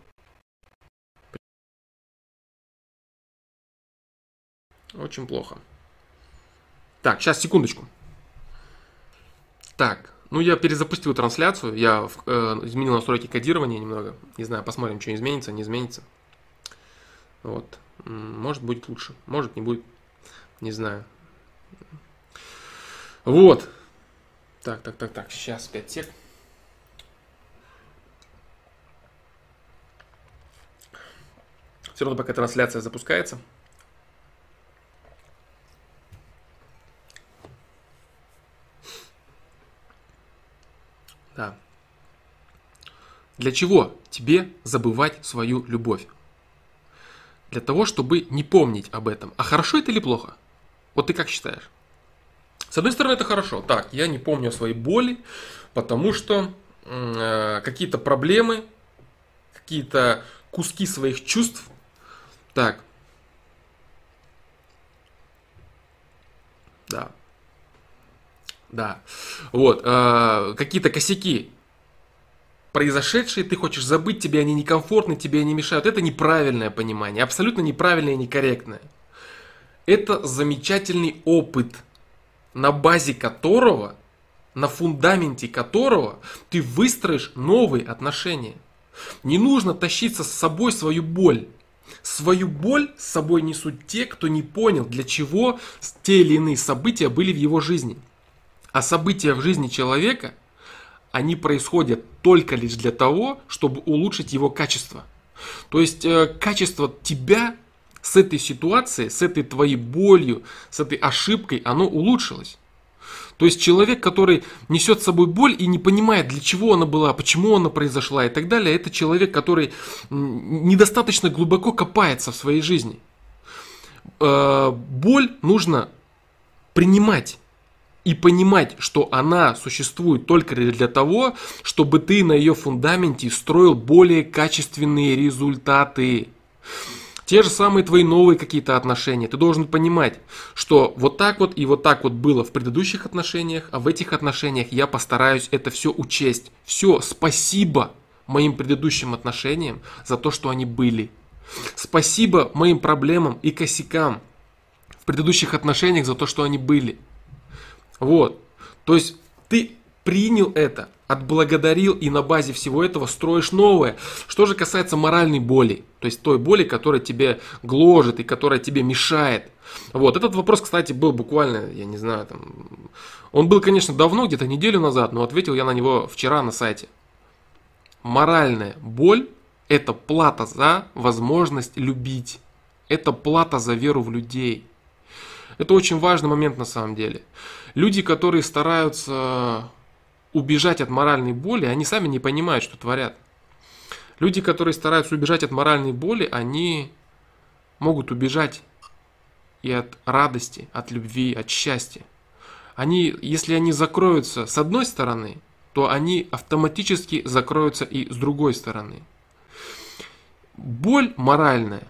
Speaker 1: Очень плохо. Так, сейчас, секундочку. Так, ну я перезапустил трансляцию, я э, изменил настройки кодирования немного. Не знаю, посмотрим, что изменится, не изменится. Вот. Может будет лучше, может не будет. Не знаю. Вот. Так, так, так, так. Сейчас 5 сек. Все равно пока трансляция запускается. Да. Для чего тебе забывать свою любовь? Для того, чтобы не помнить об этом. А хорошо это или плохо? Вот ты как считаешь? С одной стороны, это хорошо. Так, я не помню о своей боли, потому что э, какие-то проблемы, какие-то куски своих чувств. Так. Да. Да. Вот. Э, какие-то косяки произошедшие, ты хочешь забыть, тебе они некомфортны, тебе они мешают. Это неправильное понимание, абсолютно неправильное и некорректное. Это замечательный опыт – на базе которого, на фундаменте которого ты выстроишь новые отношения. Не нужно тащиться с собой свою боль. Свою боль с собой несут те, кто не понял, для чего те или иные события были в его жизни. А события в жизни человека, они происходят только лишь для того, чтобы улучшить его качество. То есть э, качество тебя с этой ситуацией, с этой твоей болью, с этой ошибкой, оно улучшилось. То есть человек, который несет с собой боль и не понимает, для чего она была, почему она произошла и так далее, это человек, который недостаточно глубоко копается в своей жизни. Э, боль нужно принимать и понимать, что она существует только для того, чтобы ты на ее фундаменте строил более качественные результаты. Те же самые твои новые какие-то отношения. Ты должен понимать, что вот так вот и вот так вот было в предыдущих отношениях, а в этих отношениях я постараюсь это все учесть. Все, спасибо моим предыдущим отношениям за то, что они были. Спасибо моим проблемам и косякам в предыдущих отношениях за то, что они были. Вот. То есть ты принял это, отблагодарил и на базе всего этого строишь новое. Что же касается моральной боли, то есть той боли, которая тебе гложет и которая тебе мешает. Вот, этот вопрос, кстати, был буквально, я не знаю, там, он был, конечно, давно, где-то неделю назад, но ответил я на него вчера на сайте. Моральная боль – это плата за возможность любить. Это плата за веру в людей. Это очень важный момент на самом деле. Люди, которые стараются убежать от моральной боли, они сами не понимают, что творят. Люди, которые стараются убежать от моральной боли, они могут убежать и от радости, от любви, от счастья. Они, если они закроются с одной стороны, то они автоматически закроются и с другой стороны. Боль моральная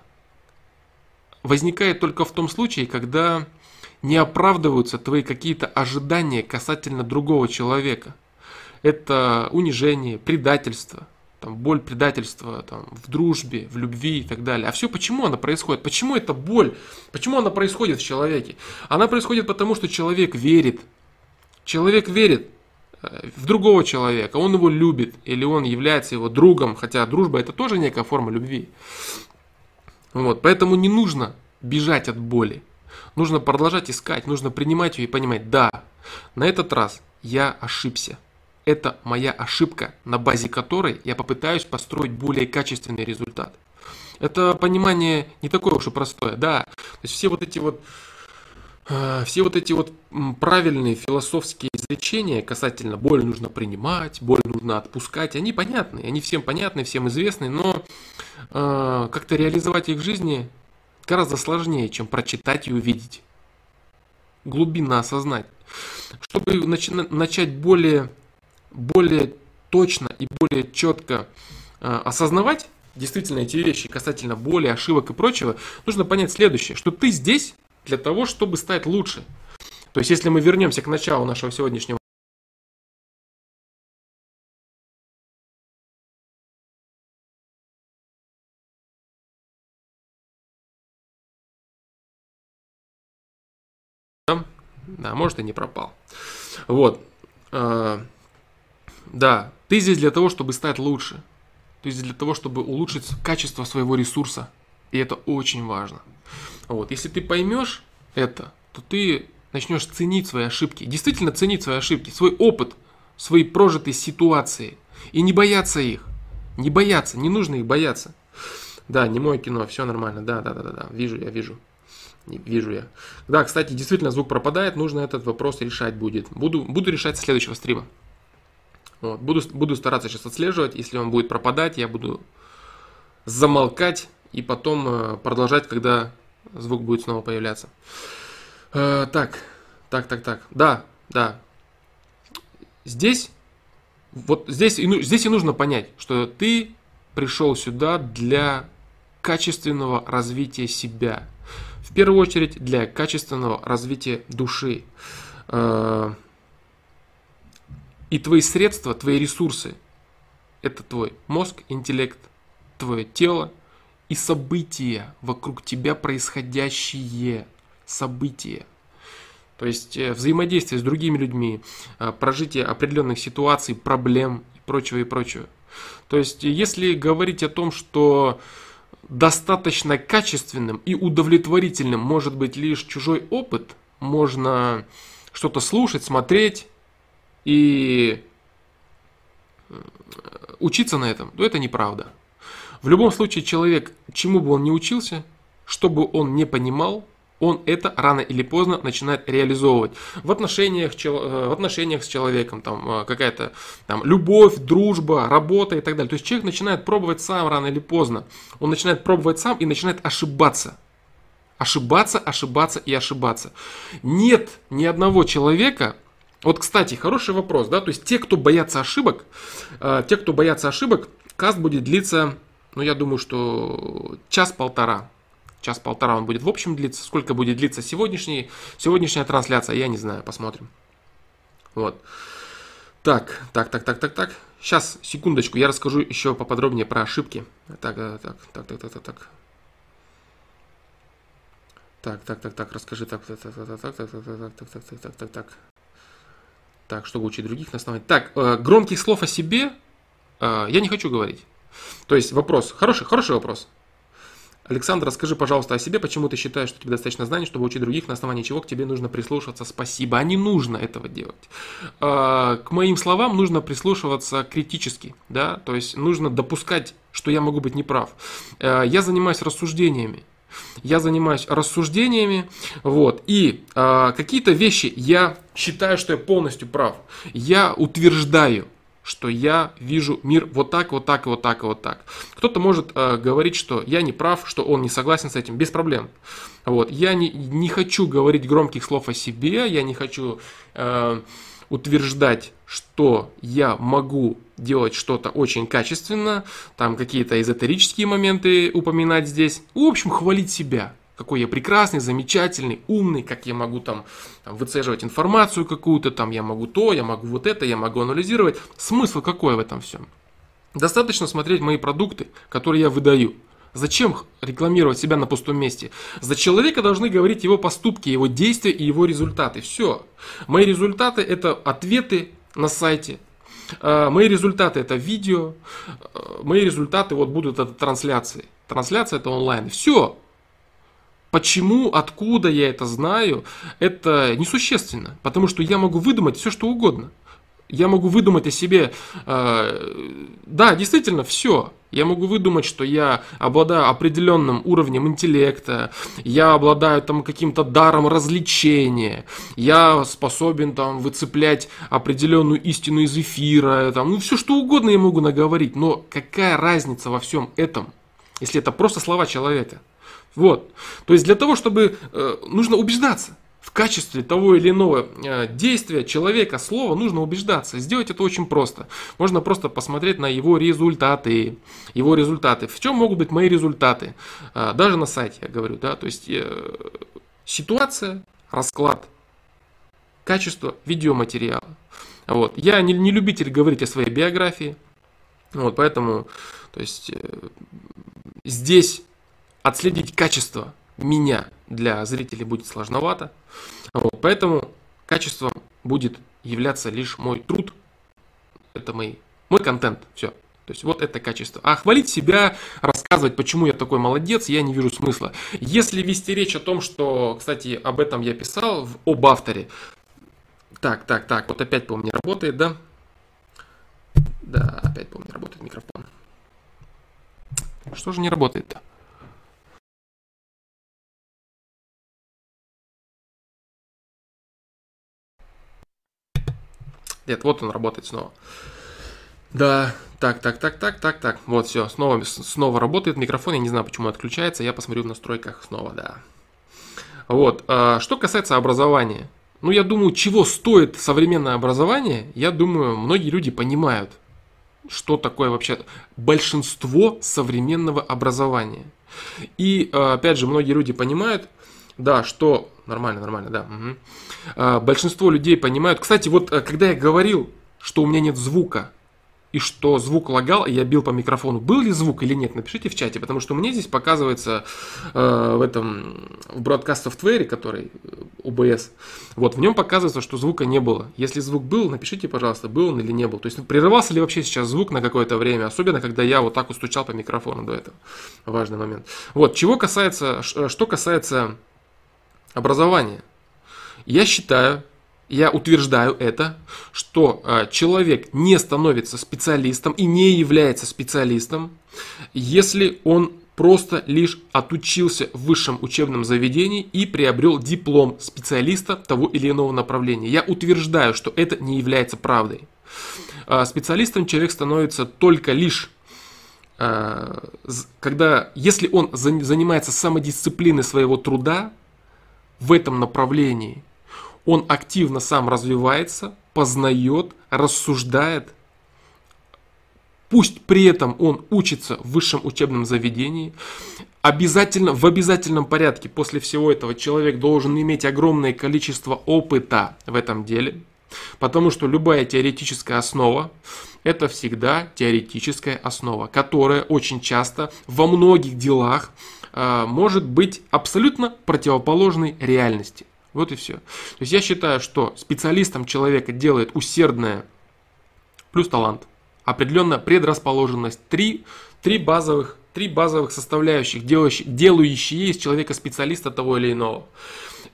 Speaker 1: возникает только в том случае, когда не оправдываются твои какие-то ожидания касательно другого человека это унижение, предательство, там, боль предательства там, в дружбе, в любви и так далее. А все почему она происходит? Почему эта боль? Почему она происходит в человеке? Она происходит потому, что человек верит. Человек верит э, в другого человека, он его любит, или он является его другом, хотя дружба это тоже некая форма любви. Вот, поэтому не нужно бежать от боли. Нужно продолжать искать, нужно принимать ее и понимать, да, на этот раз я ошибся. Это моя ошибка, на базе которой я попытаюсь построить более качественный результат. Это понимание не такое уж и простое. Да, то есть все вот эти вот А, все вот эти вот правильные философские изречения касательно боль нужно принимать, боль нужно отпускать, они понятны, они всем понятны, всем известны, но э, как-то реализовать их в жизни гораздо сложнее, чем прочитать и увидеть. Глубинно осознать. Чтобы начать более, более точно и более четко э, осознавать действительно эти вещи касательно боли, ошибок и прочего, нужно понять следующее, что ты здесь для того, чтобы стать лучше. То есть, если мы вернемся к началу нашего сегодняшнего Да, может и не пропал. Вот. А, да, ты здесь для того, чтобы стать лучше. Ты здесь для того, чтобы улучшить качество своего ресурса. И это очень важно. Вот. Если ты поймешь это, то ты начнешь ценить свои ошибки. Действительно ценить свои ошибки, свой опыт, свои прожитые ситуации. И не бояться их. Не бояться, не нужно их бояться. Да, не мое кино, все нормально. Да, да, да, да, да. Вижу я, вижу. Вижу я. Да, кстати, действительно звук пропадает, нужно этот вопрос решать будет. Буду, буду решать с следующего стрима. Вот. Буду, буду стараться сейчас отслеживать. Если он будет пропадать, я буду замолкать и потом э, продолжать, когда звук будет снова появляться. Э, так, так, так, так. Да, да. Здесь, вот здесь, ну, здесь и нужно понять, что ты пришел сюда для качественного развития себя. В первую очередь для качественного развития души. Э, и твои средства, твои ресурсы – это твой мозг, интеллект, твое тело и события вокруг тебя происходящие события. То есть э, взаимодействие с другими людьми, э, прожитие определенных ситуаций, проблем и прочего и прочего. То есть если говорить о том, что достаточно качественным и удовлетворительным может быть лишь чужой опыт, можно что-то слушать, смотреть, и э, учиться на этом, то это неправда. В любом случае человек, чему бы он ни учился, что бы он не понимал, он это рано или поздно начинает реализовывать. В отношениях, э, в отношениях с человеком, там э, какая-то там, любовь, дружба, работа и так далее. То есть человек начинает пробовать сам рано или поздно. Он начинает пробовать сам и начинает ошибаться. Ошибаться, ошибаться и ошибаться. Нет ни одного человека, вот, кстати, хороший вопрос, да, то есть те, кто боятся ошибок, э, те, кто боятся ошибок, каст будет длиться, ну, я думаю, что час-полтора. Час-полтора он будет в общем длиться. Сколько будет длиться сегодняшний, сегодняшняя трансляция, я не знаю, посмотрим. Вот. Так, так, так, так, так, так. Сейчас, секундочку, я расскажу еще поподробнее про ошибки. Так, так, так, так, так, так, так. Так, так, так, так, расскажи, так, так, так, так, так, так, так, так, так, так, так, так, так. Так, чтобы учить других на основании. Так, э, громких слов о себе э, я не хочу говорить. То есть вопрос, хороший, хороший вопрос. Александр, расскажи, пожалуйста, о себе, почему ты считаешь, что тебе достаточно знаний, чтобы учить других, на основании чего к тебе нужно прислушиваться. Спасибо. А не нужно этого делать. Э, к моим словам нужно прислушиваться критически, да, то есть нужно допускать, что я могу быть неправ. Э, я занимаюсь рассуждениями я занимаюсь рассуждениями, вот, и э, какие-то вещи я считаю, что я полностью прав. Я утверждаю, что я вижу мир вот так, вот так, вот так, вот так. Кто-то может э, говорить, что я не прав, что он не согласен с этим, без проблем. Вот, я не, не хочу говорить громких слов о себе, я не хочу э, утверждать, что я могу делать что-то очень качественно, там какие-то эзотерические моменты упоминать здесь. В общем, хвалить себя. Какой я прекрасный, замечательный, умный, как я могу там, там выцеживать информацию какую-то, там я могу то, я могу вот это, я могу анализировать. Смысл какой в этом всем? Достаточно смотреть мои продукты, которые я выдаю. Зачем рекламировать себя на пустом месте? За человека должны говорить его поступки, его действия и его результаты. Все. Мои результаты это ответы на сайте. А, мои результаты это видео. А, мои результаты вот будут это трансляции. Трансляция это онлайн. Все. Почему, откуда я это знаю, это несущественно. Потому что я могу выдумать все, что угодно. Я могу выдумать о себе, э, да, действительно, все. Я могу выдумать, что я обладаю определенным уровнем интеллекта, я обладаю там каким-то даром развлечения, я способен там выцеплять определенную истину из эфира, там, ну все что угодно я могу наговорить, но какая разница во всем этом, если это просто слова человека? Вот. То есть для того, чтобы э, нужно убеждаться в качестве того или иного э, действия человека, слова, нужно убеждаться. Сделать это очень просто. Можно просто посмотреть на его результаты. Его результаты. В чем могут быть мои результаты? Э, даже на сайте я говорю. Да? То есть э, ситуация, расклад, качество видеоматериала. Вот. Я не, не любитель говорить о своей биографии. Вот, поэтому то есть, здесь отследить качество меня для зрителей будет сложновато. Вот, поэтому качеством будет являться лишь мой труд. Это мой, мой контент. Все. То есть вот это качество. А хвалить себя, рассказывать, почему я такой молодец, я не вижу смысла. Если вести речь о том, что, кстати, об этом я писал, об авторе. Так, так, так, вот опять, по-моему, не работает, да? Да, опять, по-моему, не работает микрофон. Что же не работает-то? Нет, вот он работает снова. Да, так, так, так, так, так, так. Вот, все, снова, снова работает микрофон. Я не знаю, почему отключается. Я посмотрю в настройках снова, да. Вот, а, что касается образования. Ну, я думаю, чего стоит современное образование, я думаю, многие люди понимают, что такое вообще большинство современного образования. И, а, опять же, многие люди понимают, да, что нормально, нормально, да. Угу. А, большинство людей понимают. Кстати, вот э, когда я говорил, что у меня нет звука, и что звук лагал, и я бил по микрофону, был ли звук или нет, напишите в чате, потому что мне здесь показывается э, в этом, в бродкаст софтвере, который OBS, э, вот, в нем показывается, что звука не было. Если звук был, напишите, пожалуйста, был он или не был. То есть прерывался ли вообще сейчас звук на какое-то время, особенно когда я вот так устучал по микрофону до этого. Важный момент. Вот, чего касается, что касается образования. Я считаю, я утверждаю это, что э, человек не становится специалистом и не является специалистом, если он просто лишь отучился в высшем учебном заведении и приобрел диплом специалиста того или иного направления. Я утверждаю, что это не является правдой. Э, специалистом человек становится только лишь э, когда, если он занимается самодисциплиной своего труда в этом направлении – он активно сам развивается, познает, рассуждает. Пусть при этом он учится в высшем учебном заведении. Обязательно, в обязательном порядке после всего этого человек должен иметь огромное количество опыта в этом деле. Потому что любая теоретическая основа это всегда теоретическая основа, которая очень часто во многих делах может быть абсолютно противоположной реальности. Вот и все. То есть я считаю, что специалистом человека делает усердное плюс талант, определенная предрасположенность, три, три базовых три базовых составляющих, делающие, из человека специалиста того или иного.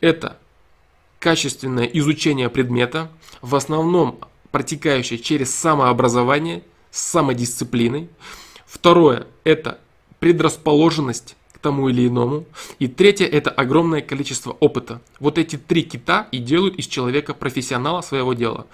Speaker 1: Это качественное изучение предмета, в основном протекающее через самообразование с самодисциплиной. Второе – это предрасположенность тому или иному. И третье – это огромное количество опыта. Вот эти три кита и делают из человека профессионала своего дела.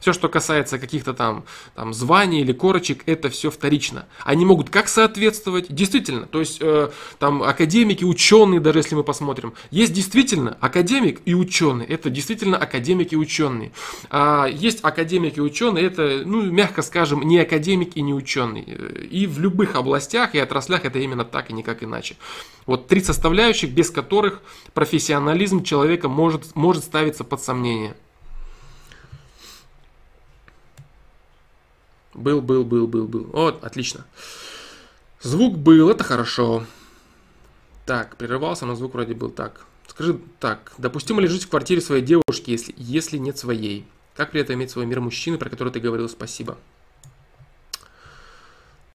Speaker 1: Все, что касается каких-то там, там званий или корочек, это все вторично. Они могут как соответствовать, действительно, то есть э, там академики, ученые, даже если мы посмотрим, есть действительно академик и ученый, это действительно академики и ученые. А есть академики и ученые, это, ну, мягко скажем, не академик и не ученый. И в любых областях и отраслях это именно так и никак иначе. Вот три составляющих, без которых профессионализм человека может, может ставиться под сомнение. Был, был, был, был, был. Вот, отлично. Звук был, это хорошо. Так, прерывался, но звук вроде был так. Скажи так, допустимо ли жить в квартире своей девушки, если, если нет своей? Как при этом иметь свой мир мужчины, про который ты говорил, спасибо?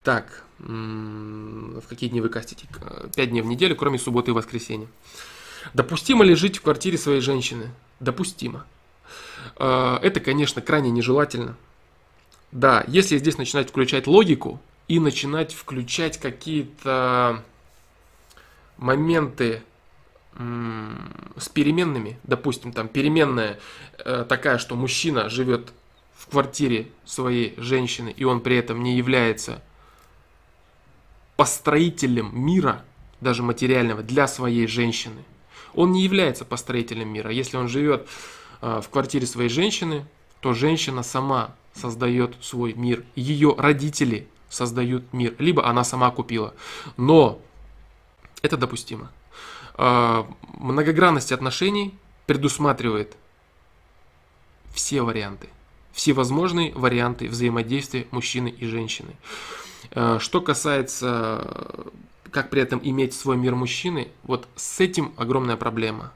Speaker 1: Так, в какие дни вы кастите? Пять дней в неделю, кроме субботы и воскресенья. Допустимо ли жить в квартире своей женщины? Допустимо. А, это, конечно, крайне нежелательно Да, если здесь начинать включать логику и начинать включать какие-то моменты с переменными, допустим, там переменная э, такая, что мужчина живет в квартире своей женщины, и он при этом не является построителем мира, даже материального, для своей женщины. Он не является построителем мира. Если он живет э, в квартире своей женщины, то женщина сама создает свой мир. Ее родители создают мир. Либо она сама купила. Но это допустимо. А, многогранность отношений предусматривает все варианты, все возможные варианты взаимодействия мужчины и женщины. А, что касается, как при этом иметь свой мир мужчины, вот с этим огромная проблема.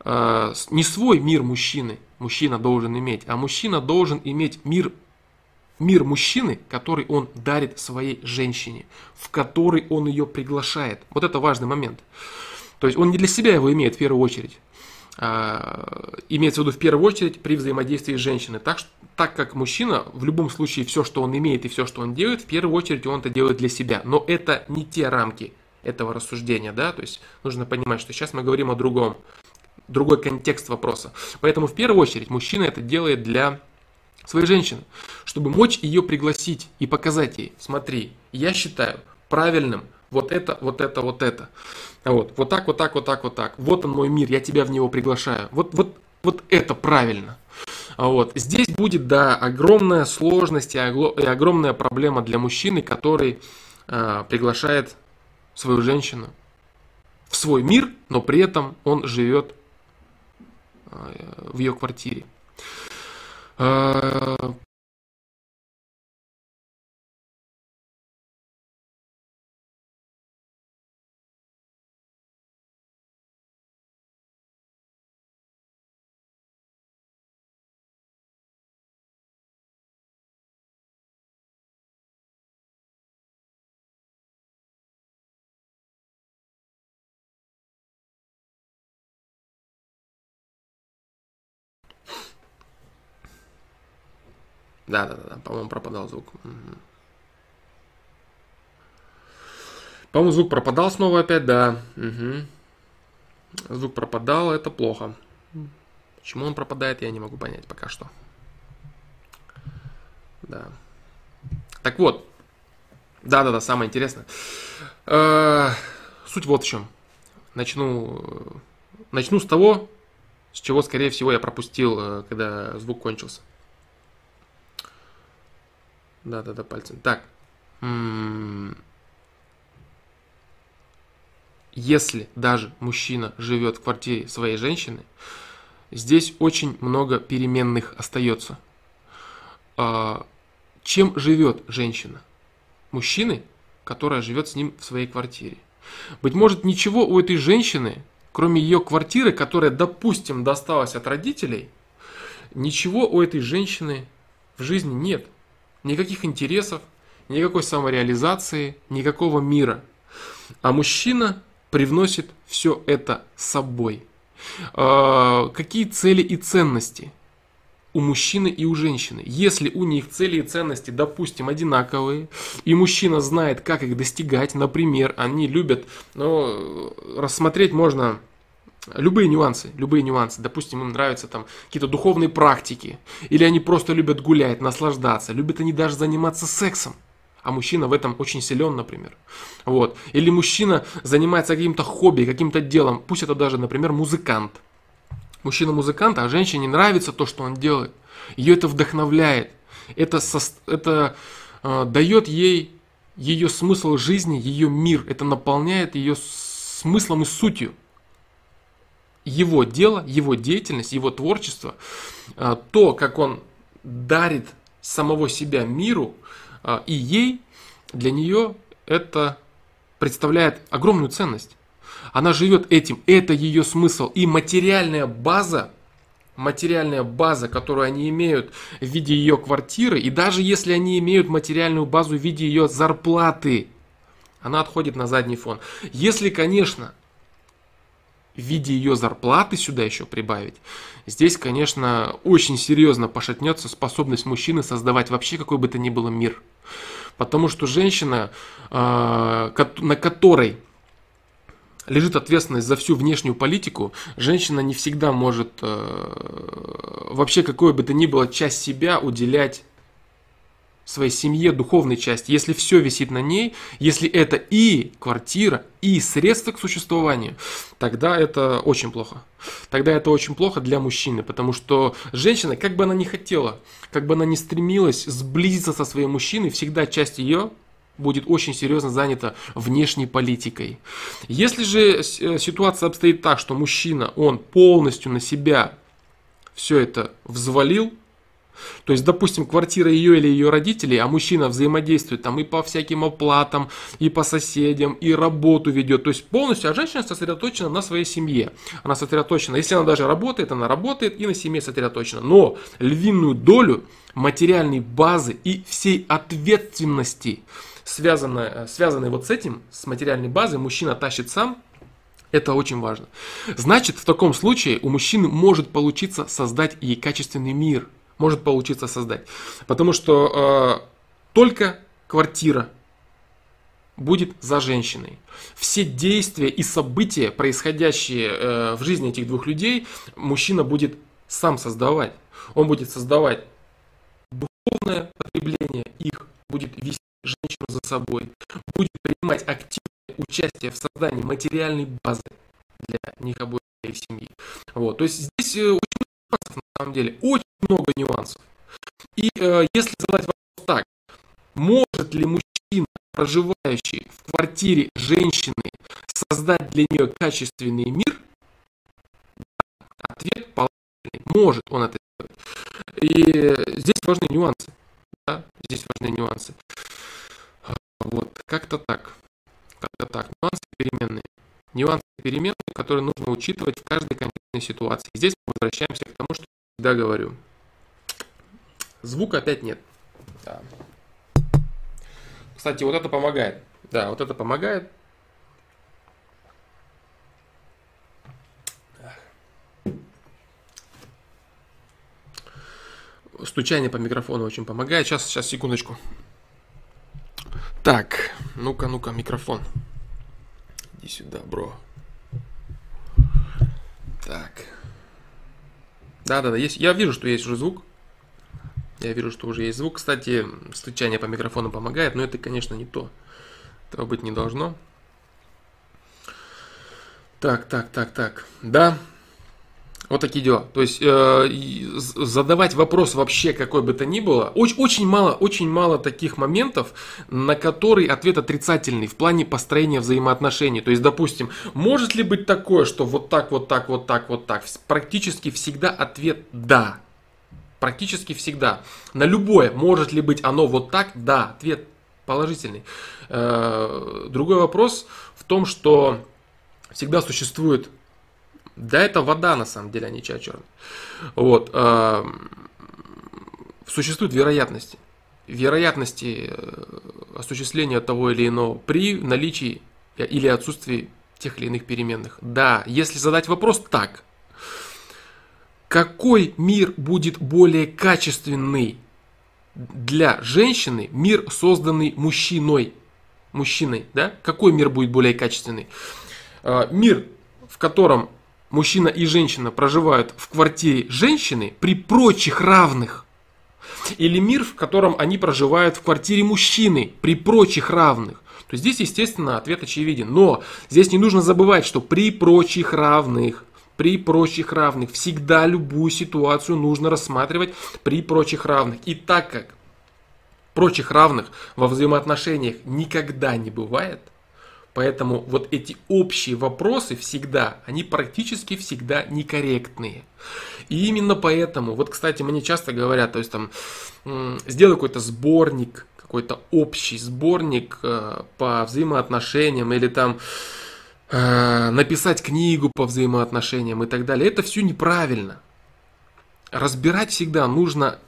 Speaker 1: А, не свой мир мужчины мужчина должен иметь, а мужчина должен иметь мир мир мужчины, который он дарит своей женщине, в который он ее приглашает. Вот это важный момент. То есть он не для себя его имеет в первую очередь. А, имеется в виду в первую очередь при взаимодействии с женщиной. Так, так как мужчина в любом случае все, что он имеет и все, что он делает, в первую очередь он это делает для себя. Но это не те рамки этого рассуждения, да, то есть нужно понимать, что сейчас мы говорим о другом, другой контекст вопроса. Поэтому в первую очередь мужчина это делает для своей женщины, чтобы мочь ее пригласить и показать ей, смотри, я считаю правильным вот это, вот это, вот это. Вот, вот так, вот так, вот так, вот так. Вот он мой мир, я тебя в него приглашаю. Вот, вот, вот это правильно. Вот. Здесь будет, да, огромная сложность и огромная проблема для мужчины, который э, приглашает свою женщину в свой мир, но при этом он живет в ее квартире. Да, да, да, по-моему, пропадал звук. Угу. По-моему, звук пропадал снова опять, да. Угу. Звук пропадал, это плохо. Почему он пропадает, я не могу понять пока что. Да. Так вот. Да-да-да, самое интересное. Э, суть вот в чем. Начну, начну с того, с чего, скорее всего, я пропустил, э, когда звук кончился. Да, да, да, пальцем. Так. Если даже мужчина живет в квартире своей женщины, здесь очень много переменных остается. А, чем живет женщина? Мужчины, которая живет с ним в своей квартире. Быть может, ничего у этой женщины, кроме ее квартиры, которая, допустим, досталась от родителей, ничего у этой женщины в жизни нет никаких интересов, никакой самореализации, никакого мира. А мужчина привносит все это с собой. А, какие цели и ценности у мужчины и у женщины? Если у них цели и ценности, допустим, одинаковые, и мужчина знает, как их достигать, например, они любят, ну, рассмотреть можно Любые нюансы, любые нюансы. Допустим, им нравятся там какие-то духовные практики. Или они просто любят гулять, наслаждаться. Любят они даже заниматься сексом. А мужчина в этом очень силен, например. Вот. Или мужчина занимается каким-то хобби, каким-то делом. Пусть это даже, например, музыкант. Мужчина музыкант, а женщине нравится то, что он делает. Ее это вдохновляет. Это, со, это э, дает ей ее смысл жизни, ее мир. Это наполняет ее смыслом и сутью его дело, его деятельность, его творчество, а, то, как он дарит самого себя миру а, и ей, для нее это представляет огромную ценность. Она живет этим, это ее смысл. И материальная база, материальная база, которую они имеют в виде ее квартиры, и даже если они имеют материальную базу в виде ее зарплаты, она отходит на задний фон. Если, конечно, в виде ее зарплаты сюда еще прибавить, здесь, конечно, очень серьезно пошатнется способность мужчины создавать вообще какой бы то ни было мир. Потому что женщина, а, на которой лежит ответственность за всю внешнюю политику, женщина не всегда может э, вообще какой бы то ни было часть себя уделять своей семье, духовной части, если все висит на ней, если это и квартира, и средства к существованию, тогда это очень плохо. Тогда это очень плохо для мужчины, потому что женщина, как бы она ни хотела, как бы она ни стремилась сблизиться со своим мужчиной, всегда часть ее будет очень серьезно занята внешней политикой. Если же э, ситуация обстоит так, что мужчина, он полностью на себя все это взвалил, то есть, допустим, квартира ее или ее родителей, а мужчина взаимодействует там и по всяким оплатам, и по соседям, и работу ведет. То есть полностью, а женщина сосредоточена на своей семье. Она сосредоточена, если она даже работает, она работает и на семье сосредоточена. Но львиную долю материальной базы и всей ответственности, связанной, связанной вот с этим, с материальной базой, мужчина тащит сам, это очень важно. Значит, в таком случае у мужчины может получиться создать ей качественный мир – может получиться создать. Потому что э, только квартира будет за женщиной. Все действия и события, происходящие э, в жизни этих двух людей, мужчина будет сам создавать. Он будет создавать духовное потребление их, будет вести женщину за собой, будет принимать активное участие в создании материальной базы для них обоих и семьи. Вот. То есть здесь э, очень нюансов на самом деле, очень много нюансов. И э, если задать вопрос так, может ли мужчина, проживающий в квартире женщины, создать для нее качественный мир? Ответ положительный. Может он это сделать. И здесь важны нюансы. Да? Здесь важны нюансы. Вот, как-то так. Как-то так. Нюансы переменные. Нюансы переменные, которые нужно учитывать в каждой конкретной ситуации. Здесь мы возвращаемся к тому, что всегда говорю. Звука опять нет. Да. Кстати, вот это помогает. Да, вот это помогает. Стучание по микрофону очень помогает. Сейчас, сейчас, секундочку. Так, ну-ка, ну-ка, микрофон. Иди сюда, бро. Так. Да-да-да, есть. Я вижу, что есть уже звук. Я вижу, что уже есть звук. Кстати, стучание по микрофону помогает, но это, конечно, не то. Этого быть не должно. Так, так, так, так. Да, вот такие дела. То есть э, задавать вопрос вообще какой бы то ни было, очень, очень мало, очень мало таких моментов, на которые ответ отрицательный в плане построения взаимоотношений. То есть, допустим, может ли быть такое, что вот так, вот так, вот так, вот так? Практически всегда ответ да. Практически всегда. На любое, может ли быть оно вот так, да, ответ положительный. Э, другой вопрос в том, что всегда существует да, это вода на самом деле, а не чай черный. Вот. Э, существуют вероятности. Вероятности э, осуществления того или иного при наличии или отсутствии тех или иных переменных. Да, если задать вопрос так, какой мир будет более качественный для женщины, мир, созданный мужчиной, мужчиной, да? Какой мир будет более качественный? Э, мир, в котором мужчина и женщина проживают в квартире женщины при прочих равных. Или мир, в котором они проживают в квартире мужчины при прочих равных. То здесь, естественно, ответ очевиден. Но здесь не нужно забывать, что при прочих равных, при прочих равных, всегда любую ситуацию нужно рассматривать при прочих равных. И так как прочих равных во взаимоотношениях никогда не бывает, Поэтому вот эти общие вопросы всегда, они практически всегда некорректные. И именно поэтому, вот, кстати, мне часто говорят, то есть там, сделай какой-то сборник, какой-то общий сборник э, по взаимоотношениям или там э, написать книгу по взаимоотношениям и так далее. Это все неправильно. Разбирать всегда нужно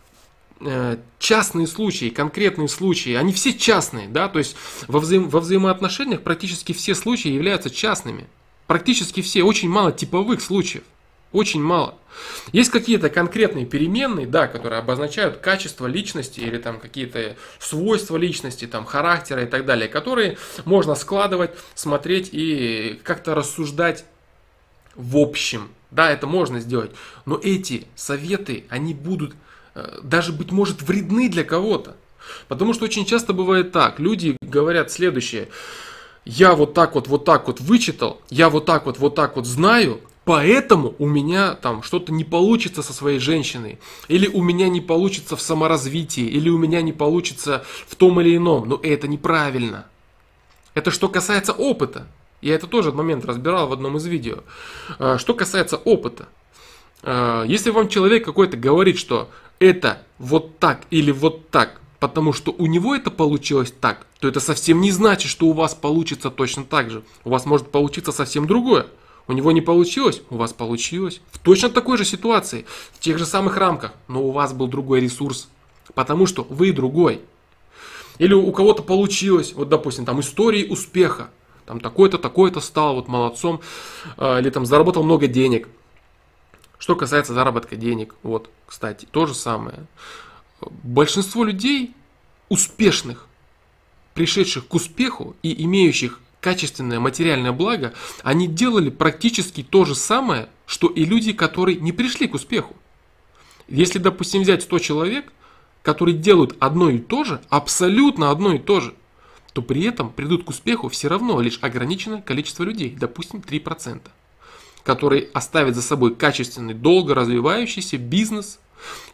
Speaker 1: частные случаи, конкретные случаи, они все частные, да, то есть во, взаим, во взаимоотношениях практически все случаи являются частными. Практически все, очень мало типовых случаев. Очень мало. Есть какие-то конкретные переменные, да, которые обозначают качество личности или там какие-то свойства личности, там характера и так далее, которые можно складывать, смотреть и как-то рассуждать в общем. Да, это можно сделать. Но эти советы, они будут э, даже, быть может, вредны для кого-то. Потому что очень часто бывает так. Люди говорят следующее. Я вот так вот, вот так вот вычитал, я вот так вот, вот так вот знаю, Поэтому у меня там что-то не получится со своей женщиной, или у меня не получится в саморазвитии, или у меня не получится в том или ином. Но это неправильно. Это что касается опыта. Я это тоже момент разбирал в одном из видео. А, что касается опыта. А, если вам человек какой-то говорит, что это вот так или вот так, потому что у него это получилось так, то это совсем не значит, что у вас получится точно так же. У вас может получиться совсем другое. У него не получилось, у вас получилось. В точно такой же ситуации, в тех же самых рамках, но у вас был другой ресурс. Потому что вы другой. Или у кого-то получилось, вот допустим, там истории успеха. Там такой-то, такой-то стал вот молодцом, э, или там заработал много денег. Что касается заработка денег, вот, кстати, то же самое. Большинство людей успешных, пришедших к успеху и имеющих качественное материальное благо, они делали практически то же самое, что и люди, которые не пришли к успеху. Если, допустим, взять 100 человек, которые делают одно и то же, абсолютно одно и то же, то при этом придут к успеху все равно лишь ограниченное количество людей, допустим, 3%, которые оставят за собой качественный, долго развивающийся бизнес,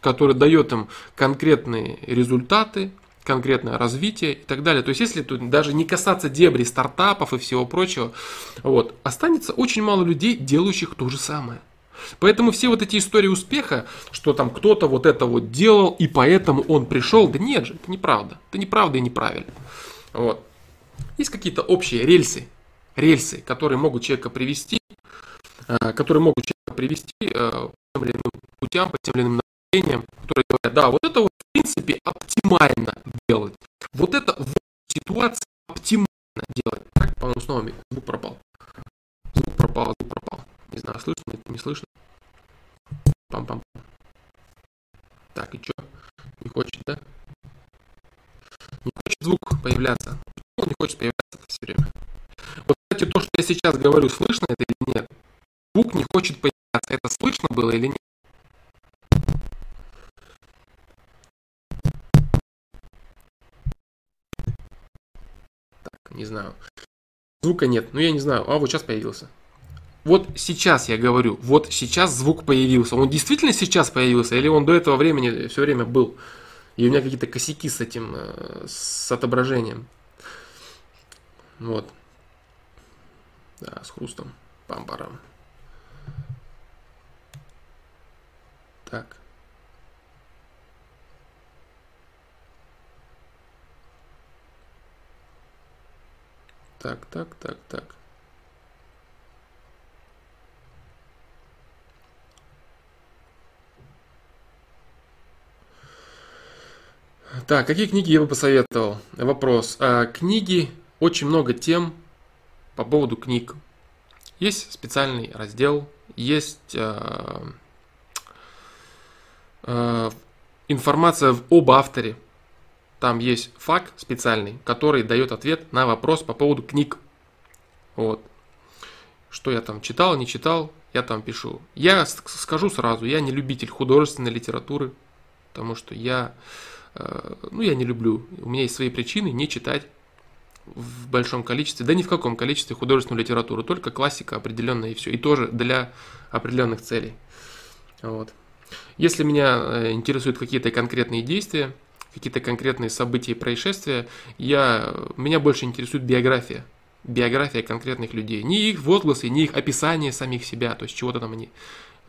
Speaker 1: который дает им конкретные результаты, конкретное развитие и так далее. То есть, если тут даже не касаться дебри стартапов и всего прочего, вот, останется очень мало людей, делающих то же самое. Поэтому все вот эти истории успеха, что там кто-то вот это вот делал, и поэтому он пришел, да нет же, это неправда. Это неправда и неправильно. Вот. Есть какие-то общие рельсы, рельсы, которые могут человека привести, которые могут человека привести э, по тем или иным путям, по тем или иным направлениям, которые говорят, да, вот это вот в принципе оптимально делать. Вот это в ситуации оптимально делать. Так, по-моему, снова звук пропал. Звук пропал, звук пропал. Не знаю, слышно, не слышно. Пам-пам. Так, и что? Не хочет, да? Не хочет звук появляться. Он не хочет появляться все время. Вот, кстати, то, что я сейчас говорю, слышно это или нет? Звук не хочет появляться. Это слышно было или нет? не знаю. Звука нет, ну я не знаю, а вот сейчас появился. Вот сейчас я говорю, вот сейчас звук появился. Он действительно сейчас появился, или он до этого времени все время был? И у меня какие-то косяки с этим, э, с отображением. Вот. Да, с хрустом. Пам-парам. Так. Так, так, так, так. Так, какие книги я бы посоветовал? Вопрос. А, книги, очень много тем по поводу книг. Есть специальный раздел, есть а, а, информация об авторе, там есть факт специальный, который дает ответ на вопрос по поводу книг. Вот. Что я там читал, не читал, я там пишу. Я скажу сразу, я не любитель художественной литературы, потому что я, э, ну, я не люблю. У меня есть свои причины не читать в большом количестве, да ни в каком количестве художественную литературу, только классика определенная и все. И тоже для определенных целей. Вот. Если меня э, интересуют какие-то конкретные действия, какие-то конкретные события и происшествия, я, меня больше интересует биография. Биография конкретных людей. Не их возгласы, не их описание самих себя, то есть чего-то там они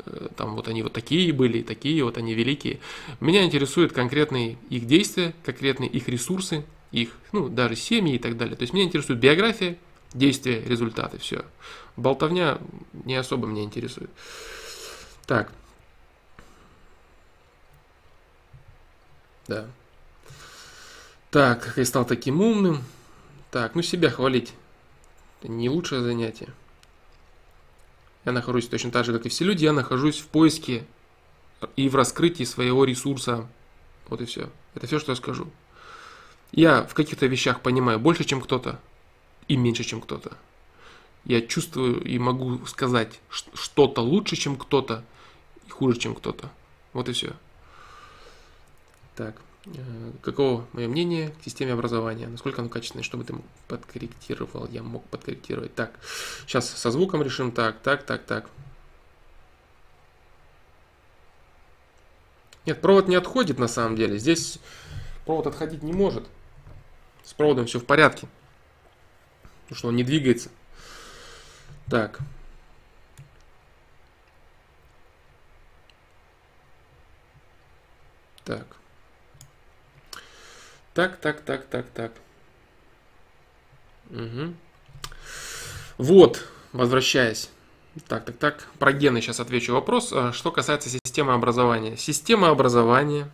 Speaker 1: э, там вот они вот такие были, такие вот они великие. Меня интересуют конкретные их действия, конкретные их ресурсы, их, ну, даже семьи и так далее. То есть меня интересует биография, действия, результаты, все. Болтовня не особо меня интересует. Так. Да. Так, как я стал таким умным. Так, ну себя хвалить. Это не лучшее занятие. я нахожусь точно так же, как и все люди, я нахожусь в поиске и в раскрытии своего ресурса. Вот и все. Это все, что я скажу. Я в каких-то вещах понимаю больше, чем кто-то, и меньше, чем кто-то. Я чувствую и могу сказать что-то лучше, чем кто-то, и хуже, чем кто-то. Вот и все. Так, э, каково мое мнение к системе образования? Насколько оно качественное? Чтобы ты подкорректировал, я мог подкорректировать. Так, сейчас со звуком решим. Так, так, так, так. Нет, провод не отходит на самом деле. Здесь провод отходить не может. С проводом все в порядке. Потому что он не двигается. Так. Так. Так, так, так, так, так. Угу. Вот, возвращаясь. Так, так, так. Про гены сейчас отвечу вопрос. А, что касается системы образования. Система образования.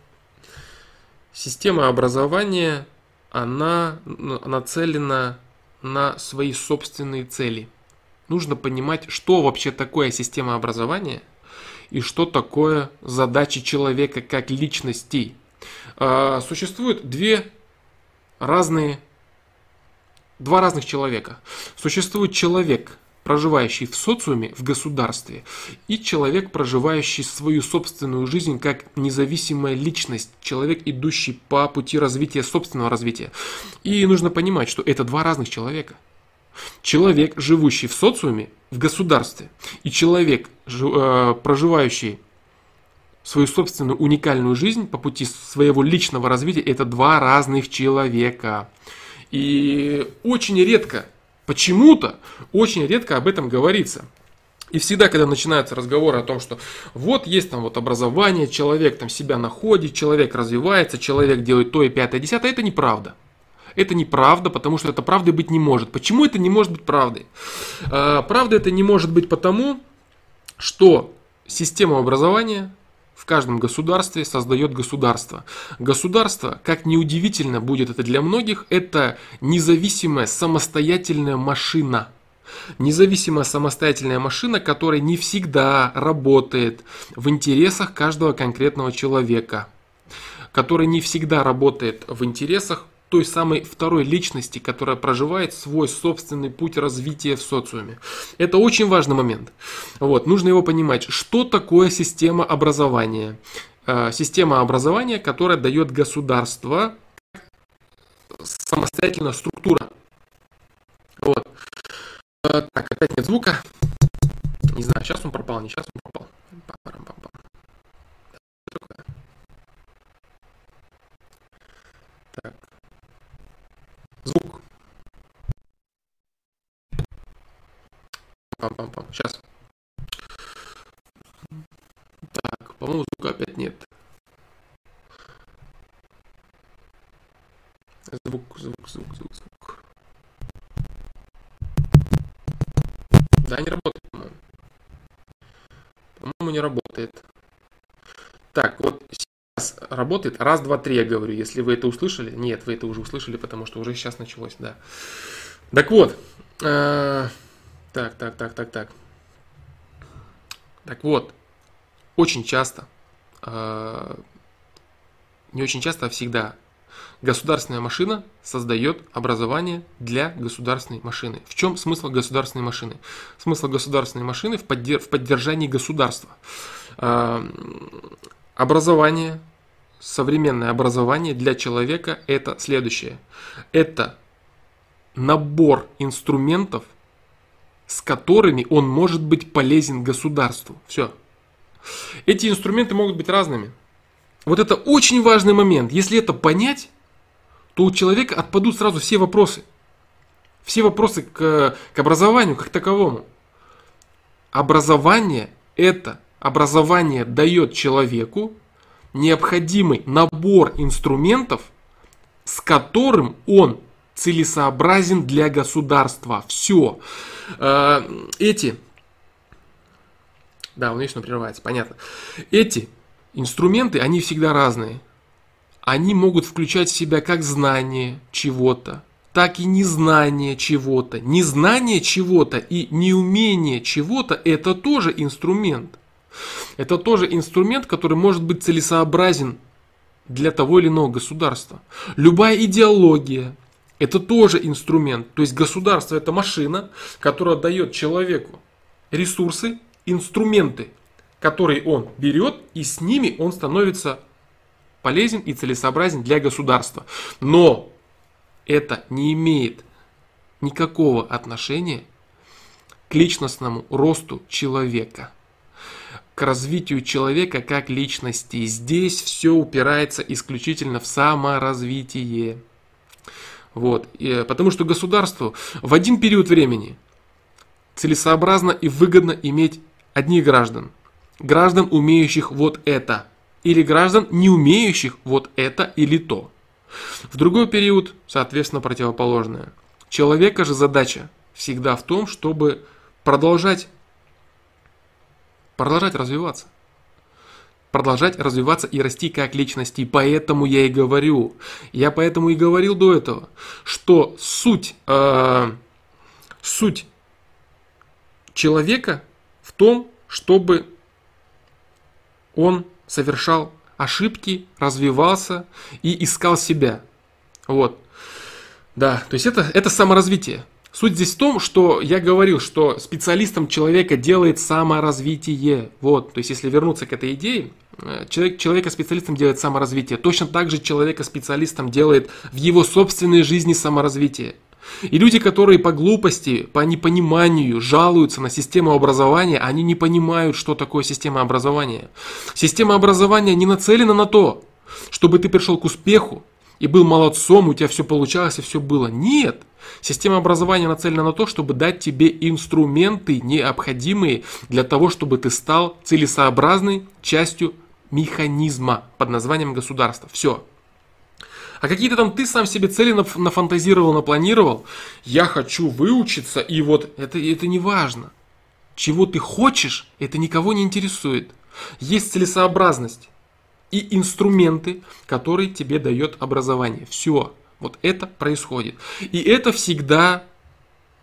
Speaker 1: Система образования, она нацелена на свои собственные цели. Нужно понимать, что вообще такое система образования и что такое задачи человека как личностей. А, существует две разные, два разных человека. Существует человек, проживающий в социуме, в государстве, и человек, проживающий свою собственную жизнь как независимая личность, человек, идущий по пути развития, собственного развития. И нужно понимать, что это два разных человека. Человек, живущий в социуме, в государстве, и человек, э, проживающий свою собственную уникальную жизнь по пути своего личного развития, это два разных человека. И очень редко Почему-то очень редко об этом говорится. И всегда, когда начинаются разговоры о том, что вот есть там вот образование, человек там себя находит, человек развивается, человек делает то и пятое, десятое, это неправда. Это неправда, потому что это правдой быть не может. Почему это не может быть правдой? А, правда это не может быть потому, что система образования в каждом государстве создает государство. Государство, как неудивительно будет это для многих, это независимая самостоятельная машина. Независимая самостоятельная машина, которая не всегда работает в интересах каждого конкретного человека, которая не всегда работает в интересах той самой второй личности, которая проживает свой собственный путь развития в социуме. Это очень важный момент. Вот, нужно его понимать, что такое система образования. Э, система образования, которая дает государство самостоятельная структура. Вот. Э, так, опять нет звука. Не знаю, сейчас он пропал, не сейчас он пропал. Так. Звук. Пам-пам-пам. Сейчас. Так, по-моему, звука опять нет. Звук, звук, звук, звук, звук. Да, не работает, по-моему. По-моему, не работает. Так, вот работает. Раз, два, три, я говорю. Если вы это услышали. Нет, вы это уже услышали, потому что уже сейчас началось, да. Так вот. Э, так, так, так, так, так. Так вот. Очень часто, э, не очень часто, а всегда, государственная машина создает образование для государственной машины. В чем смысл государственной машины? Смысл государственной машины в, поддерж- в поддержании государства. Э, образование современное образование для человека это следующее. Это набор инструментов, с которыми он может быть полезен государству. Все. Эти инструменты могут быть разными. Вот это очень важный момент. Если это понять, то у человека отпадут сразу все вопросы. Все вопросы к, к образованию как таковому. Образование это образование дает человеку необходимый набор инструментов, с которым он целесообразен для государства. Все. Э, эти, да, он вечно прерывается, понятно. Эти инструменты, они всегда разные. Они могут включать в себя как знание чего-то, так и незнание чего-то. Незнание чего-то и неумение чего-то – это тоже инструмент. Это тоже инструмент, который может быть целесообразен для того или иного государства. Любая идеология – это тоже инструмент. То есть государство – это машина, которая дает человеку ресурсы, инструменты, которые он берет, и с ними он становится полезен и целесообразен для государства. Но это не имеет никакого отношения к личностному росту человека, к развитию человека как личности. Здесь все упирается исключительно в саморазвитие. Вот. И, потому что государству в один период времени целесообразно и выгодно иметь одних граждан. Граждан, умеющих вот это. Или граждан, не умеющих вот это или то. В другой период, соответственно, противоположное. Человека же задача всегда в том, чтобы продолжать, продолжать развиваться. Продолжать развиваться и расти как личности. Поэтому я и говорю, я поэтому и говорил до этого, что суть, э, суть человека в том, чтобы он совершал ошибки, развивался и искал себя. Вот. Да, то есть это, это саморазвитие. Суть здесь в том, что я говорил, что специалистом человека делает саморазвитие. Вот, то есть если вернуться к этой идее, э, человек, человека специалистом делает саморазвитие. Точно так же человека специалистом делает в его собственной жизни саморазвитие. И люди, которые по глупости, по непониманию жалуются на систему образования, они не понимают, что такое система образования. Система образования не нацелена на то, чтобы ты пришел к успеху и был молодцом, у тебя все получалось и все было. Нет. Система образования нацелена на то, чтобы дать тебе инструменты, необходимые для того, чтобы ты стал целесообразной частью механизма под названием государство. Все. А какие-то там ты сам себе цели нафантазировал, напланировал. Я хочу выучиться, и вот это, это не важно. Чего ты хочешь, это никого не интересует. Есть целесообразность и инструменты, которые тебе дает образование. Все. Вот это происходит. И это всегда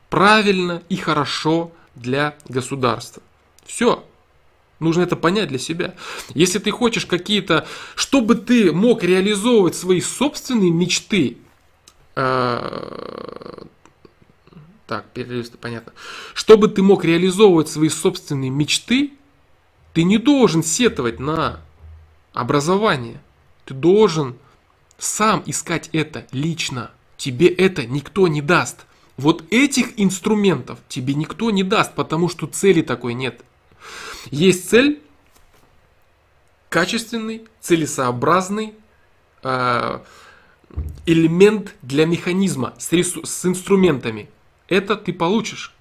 Speaker 1: правильно и хорошо для государства. Все. Нужно это понять для себя. Если ты хочешь какие-то, чтобы ты мог реализовывать свои собственные мечты, э, так, перелисты, понятно. Чтобы ты мог реализовывать свои собственные мечты, ты не должен сетовать на образование. Ты должен сам искать это лично. Тебе это никто не даст. Вот этих инструментов тебе никто не даст, потому что цели такой нет. Есть цель, качественный, целесообразный э, элемент для механизма с, ресу- с инструментами. Это ты получишь.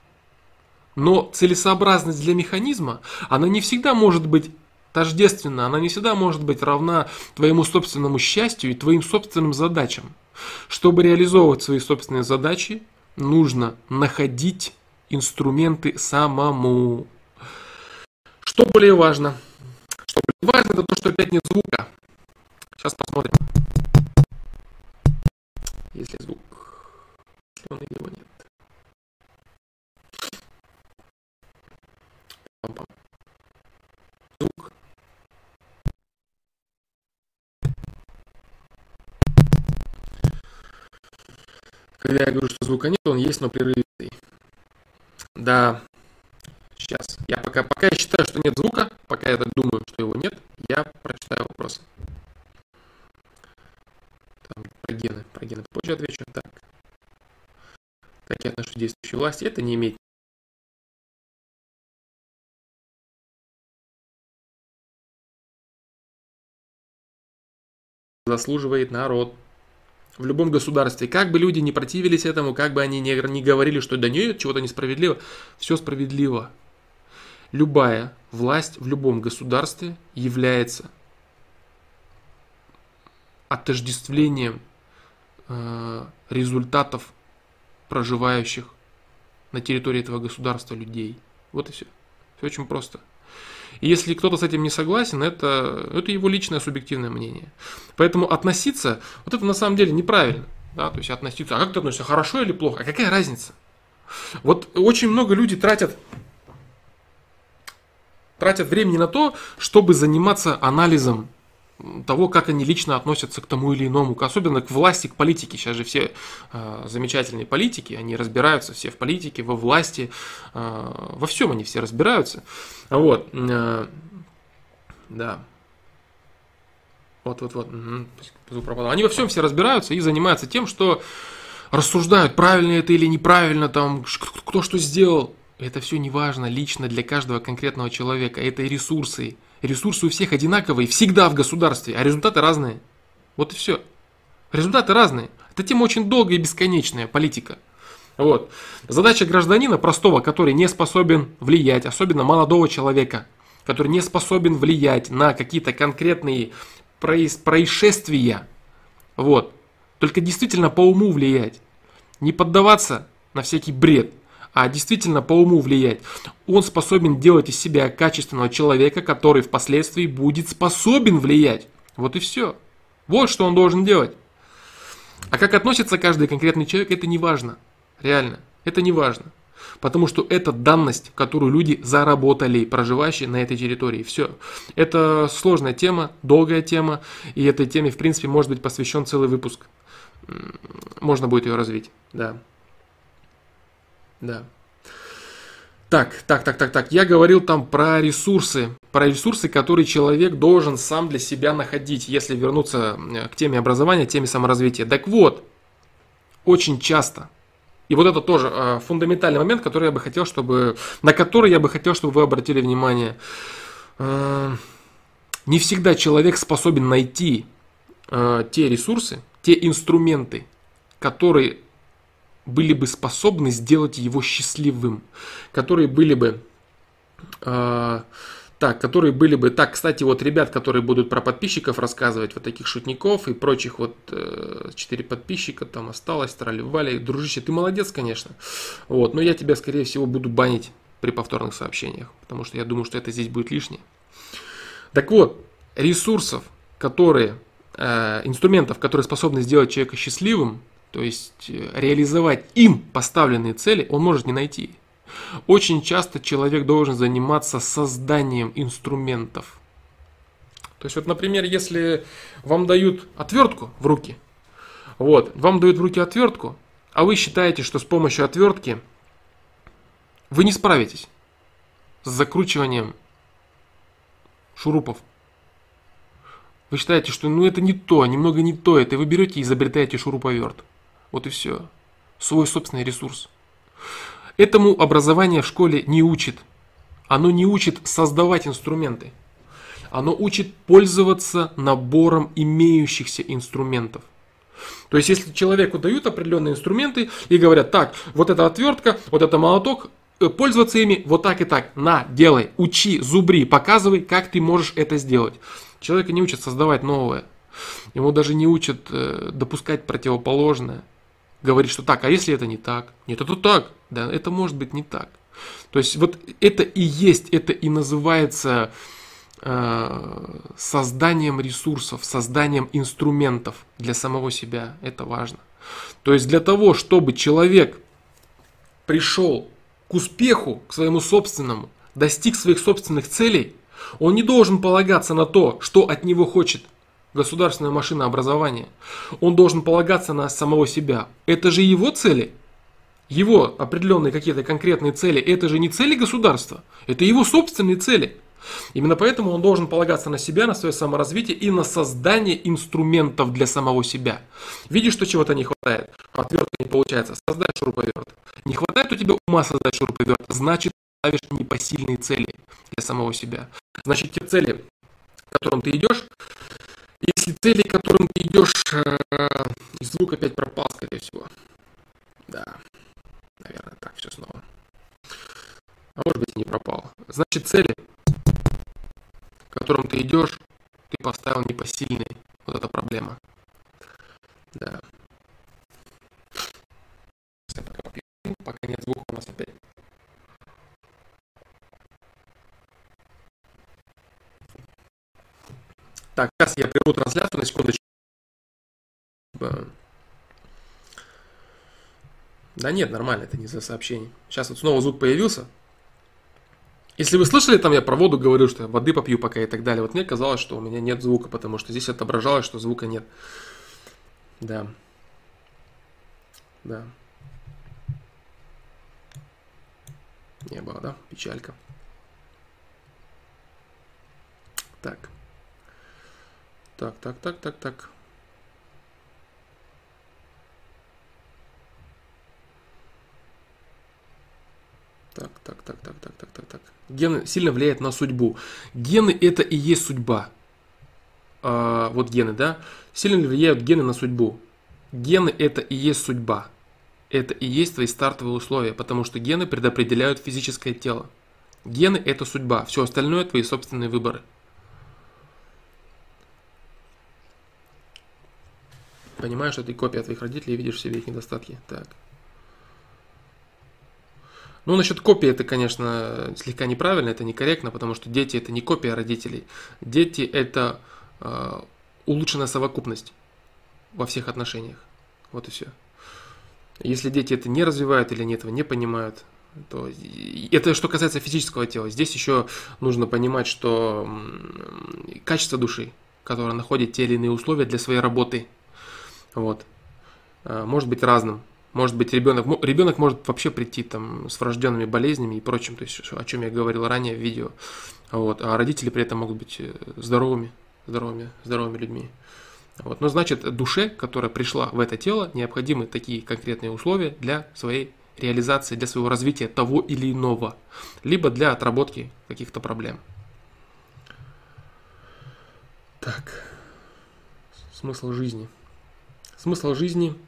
Speaker 1: Но целесообразность для механизма, она не всегда может быть тождественна, она не всегда может быть равна твоему собственному счастью и твоим собственным задачам. Чтобы реализовывать свои собственные задачи, нужно находить инструменты самому. Что более важно? Что более важно, это то, что опять нет звука. Сейчас посмотрим. Если звук, что он его нет. Пам-пам. Когда я говорю, что звука нет, он есть, но прерывистый. Да, Сейчас. Я пока, пока я считаю, что нет звука, пока я так думаю, что его нет, я прочитаю вопрос. Там, про гены. Про гены позже отвечу. Так. Как я отношусь к действующей власти, это не имеет заслуживает народ. В любом государстве, как бы люди не противились этому, как бы они не, не говорили, что да нет, чего-то несправедливо, все справедливо любая власть в любом государстве является отождествлением э, результатов проживающих на территории этого государства людей. Вот и все. Все очень просто. И если кто-то с этим не согласен, это, это его личное субъективное мнение. Поэтому относиться, вот это на самом деле неправильно. да, то есть относиться, а как ты относишься, хорошо или плохо, а какая разница? Вот очень много людей тратят, тратят времени на то, чтобы заниматься анализом того, как они лично относятся к тому или иному, особенно к власти, к политике. Сейчас же все э, замечательные политики, они разбираются все в политике, во власти, э, во всем они все разбираются. Вот, э, да. Вот, вот, вот. Угу. Они во всем все разбираются и занимаются тем, что рассуждают, правильно это или неправильно, там, кто что сделал. Это все не важно лично для каждого конкретного человека. Это ресурсы, Ресурсы у всех одинаковые, всегда в государстве, а результаты разные. Вот и все. Результаты разные. Это тема очень долгая и бесконечная, политика. Вот. Задача гражданина простого, который не способен влиять, особенно молодого человека, который не способен влиять на какие-то конкретные происшествия, вот, только действительно по уму влиять, не поддаваться на всякий бред – а действительно по уму влиять. Он способен делать из себя качественного человека, который впоследствии будет способен влиять. Вот и все. Вот что он должен делать. А как относится каждый конкретный человек, это не важно. Реально, это не важно. Потому что это данность, которую люди заработали, проживающие на этой территории. Все. Это сложная тема, долгая тема, и этой теме, в принципе, может быть посвящен целый выпуск. Можно будет ее развить, да. Да. Так, так, так, так, так. Я говорил там про ресурсы, про ресурсы, которые человек должен сам для себя находить, если вернуться э, к теме образования, теме саморазвития. Так вот, очень часто, и вот это тоже э, фундаментальный момент, который я бы хотел, чтобы, на который я бы хотел, чтобы вы обратили внимание. Э, не всегда человек способен найти э, те ресурсы, те инструменты, которые были бы способны сделать его счастливым, которые были бы... Э, так, которые были бы... Так, кстати, вот ребят, которые будут про подписчиков рассказывать, вот таких шутников и прочих вот э, 4 подписчика там осталось, трали-вали. Дружище, ты молодец, конечно. Вот, но я тебя, скорее всего, буду банить при повторных сообщениях, потому что я думаю, что это здесь будет лишнее. Так вот, ресурсов, которые, э, инструментов, которые способны сделать человека счастливым, то есть э, реализовать им поставленные цели он может не найти. Очень часто человек должен заниматься созданием инструментов. То есть вот, например, если вам дают отвертку в руки, вот, вам дают в руки отвертку, а вы считаете, что с помощью отвертки вы не справитесь с закручиванием шурупов. Вы считаете, что ну это не то, немного не то, это вы берете и изобретаете шуруповерт. Вот и все. Свой собственный ресурс. Этому образование в школе не учит. Оно не учит создавать инструменты. Оно учит пользоваться набором имеющихся инструментов. То есть, если человеку дают определенные инструменты и говорят, так, вот эта отвертка, вот это молоток, э, пользоваться ими вот так и так. На, делай, учи, зубри, показывай, как ты можешь это сделать. Человека не учат создавать новое. Ему даже не учат э, допускать противоположное говорит, что так, а если это не так? Нет, это так. Да, это может быть не так. То есть вот это и есть, это и называется э, созданием ресурсов, созданием инструментов для самого себя. Это важно. То есть для того, чтобы человек пришел к успеху, к своему собственному, достиг своих собственных целей, он не должен полагаться на то, что от него хочет государственная машина образования. Он должен полагаться на самого себя. Это же его цели. Его определенные какие-то конкретные цели, это же не цели государства, это его собственные цели. Именно поэтому он должен полагаться на себя, на свое саморазвитие и на создание инструментов для самого себя. Видишь, что чего-то не хватает, отвертка не получается, создай шуруповерт. Не хватает у тебя ума создать шуруповерт, значит ставишь непосильные цели для самого себя. Значит, те цели, к которым ты идешь, если цели, к которым ты идешь, э, и звук опять пропал, скорее всего. Да, наверное, так, все снова. А может быть не пропал. Значит, цели, к которым ты идешь, ты поставил непосильные. Вот эта проблема. Да. Пока нет звука у нас опять. Так, сейчас я прерву трансляцию на секундочку. Да нет, нормально, это не за сообщение. Сейчас вот снова звук появился. Если вы слышали, там я про воду говорил, что я воды попью пока и так далее. Вот мне казалось, что у меня нет звука, потому что здесь отображалось, что звука нет. Да. Да. Не было, да? Печалька. Так. Так, так, так, так, так. Так, так, так, так, так, так, так, так. Гены сильно влияют на судьбу. Гены это и есть судьба. А, вот гены, да? Сильно влияют гены на судьбу. Гены это и есть судьба. Это и есть твои стартовые условия, потому что гены предопределяют физическое тело. Гены это судьба, все остальное твои собственные выборы. Понимаешь, что ты копия твоих родителей и видишь в себе их недостатки. Так. Ну, насчет копии это, конечно, слегка неправильно, это некорректно, потому что дети это не копия родителей. Дети это э, улучшенная совокупность во всех отношениях. Вот и все. Если дети это не развивают или они этого не понимают, то это что касается физического тела. Здесь еще нужно понимать, что качество души, которое находит те или иные условия для своей работы, вот, а, может быть разным. Может быть, ребенок, ребенок может вообще прийти там с врожденными болезнями и прочим, то есть о чем я говорил ранее в видео. Вот, а родители при этом могут быть э, здоровыми, здоровыми, здоровыми людьми. Вот. Но значит, душе, которая пришла в это тело, необходимы такие конкретные условия для своей реализации, для своего развития того или иного, либо для отработки каких-то проблем. Так, смысл жизни. Смысл жизни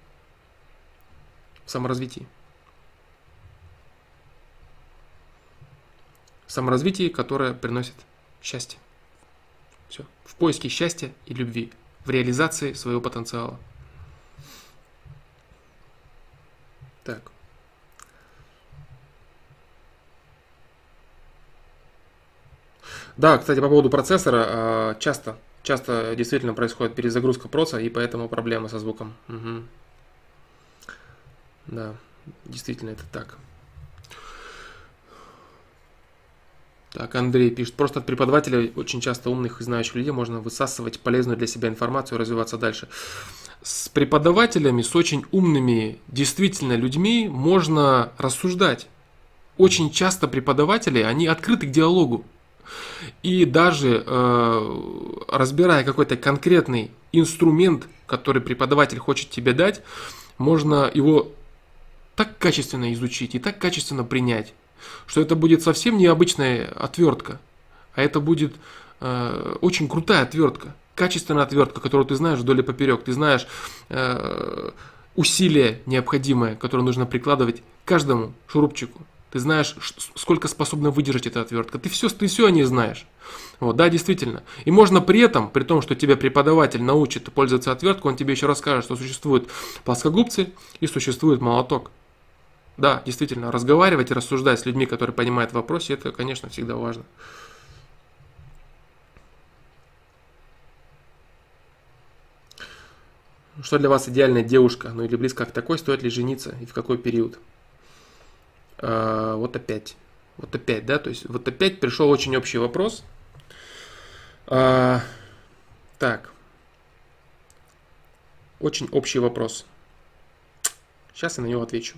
Speaker 1: саморазвитии. Саморазвитие, которое приносит счастье. Все. В поиске счастья и любви, в реализации своего потенциала. Так. Да, кстати, по поводу процессора, а, часто, часто действительно происходит перезагрузка проца, и поэтому проблемы со звуком. Угу. Да, действительно это так. Так, Андрей пишет, просто от преподавателя очень часто умных и знающих людей можно высасывать полезную для себя информацию и развиваться дальше. С преподавателями, с очень умными, действительно людьми можно рассуждать. Очень часто преподаватели, они открыты к диалогу. И даже э, разбирая какой-то конкретный инструмент, который преподаватель хочет тебе дать, можно его так качественно изучить и так качественно принять, что это будет совсем необычная отвертка, а это будет э, очень крутая отвертка, качественная отвертка, которую ты знаешь вдоль и поперек, ты знаешь э, усилие необходимое, которое нужно прикладывать каждому шурупчику. Ты знаешь, сколько способна выдержать эта отвертка. Ты все, ты все о ней знаешь. Вот, да, действительно. И можно при этом, при том, что тебя преподаватель научит пользоваться отверткой, он тебе еще расскажет, что существуют плоскогубцы и существует молоток. Да, действительно, разговаривать и рассуждать с людьми, которые понимают в вопросе, это, конечно, всегда важно. Что для вас идеальная девушка, ну или близко к такой, стоит ли жениться и в какой период? А, вот опять, вот опять, да, то есть вот опять пришел очень общий вопрос. А, так, очень общий вопрос. Сейчас я на него отвечу.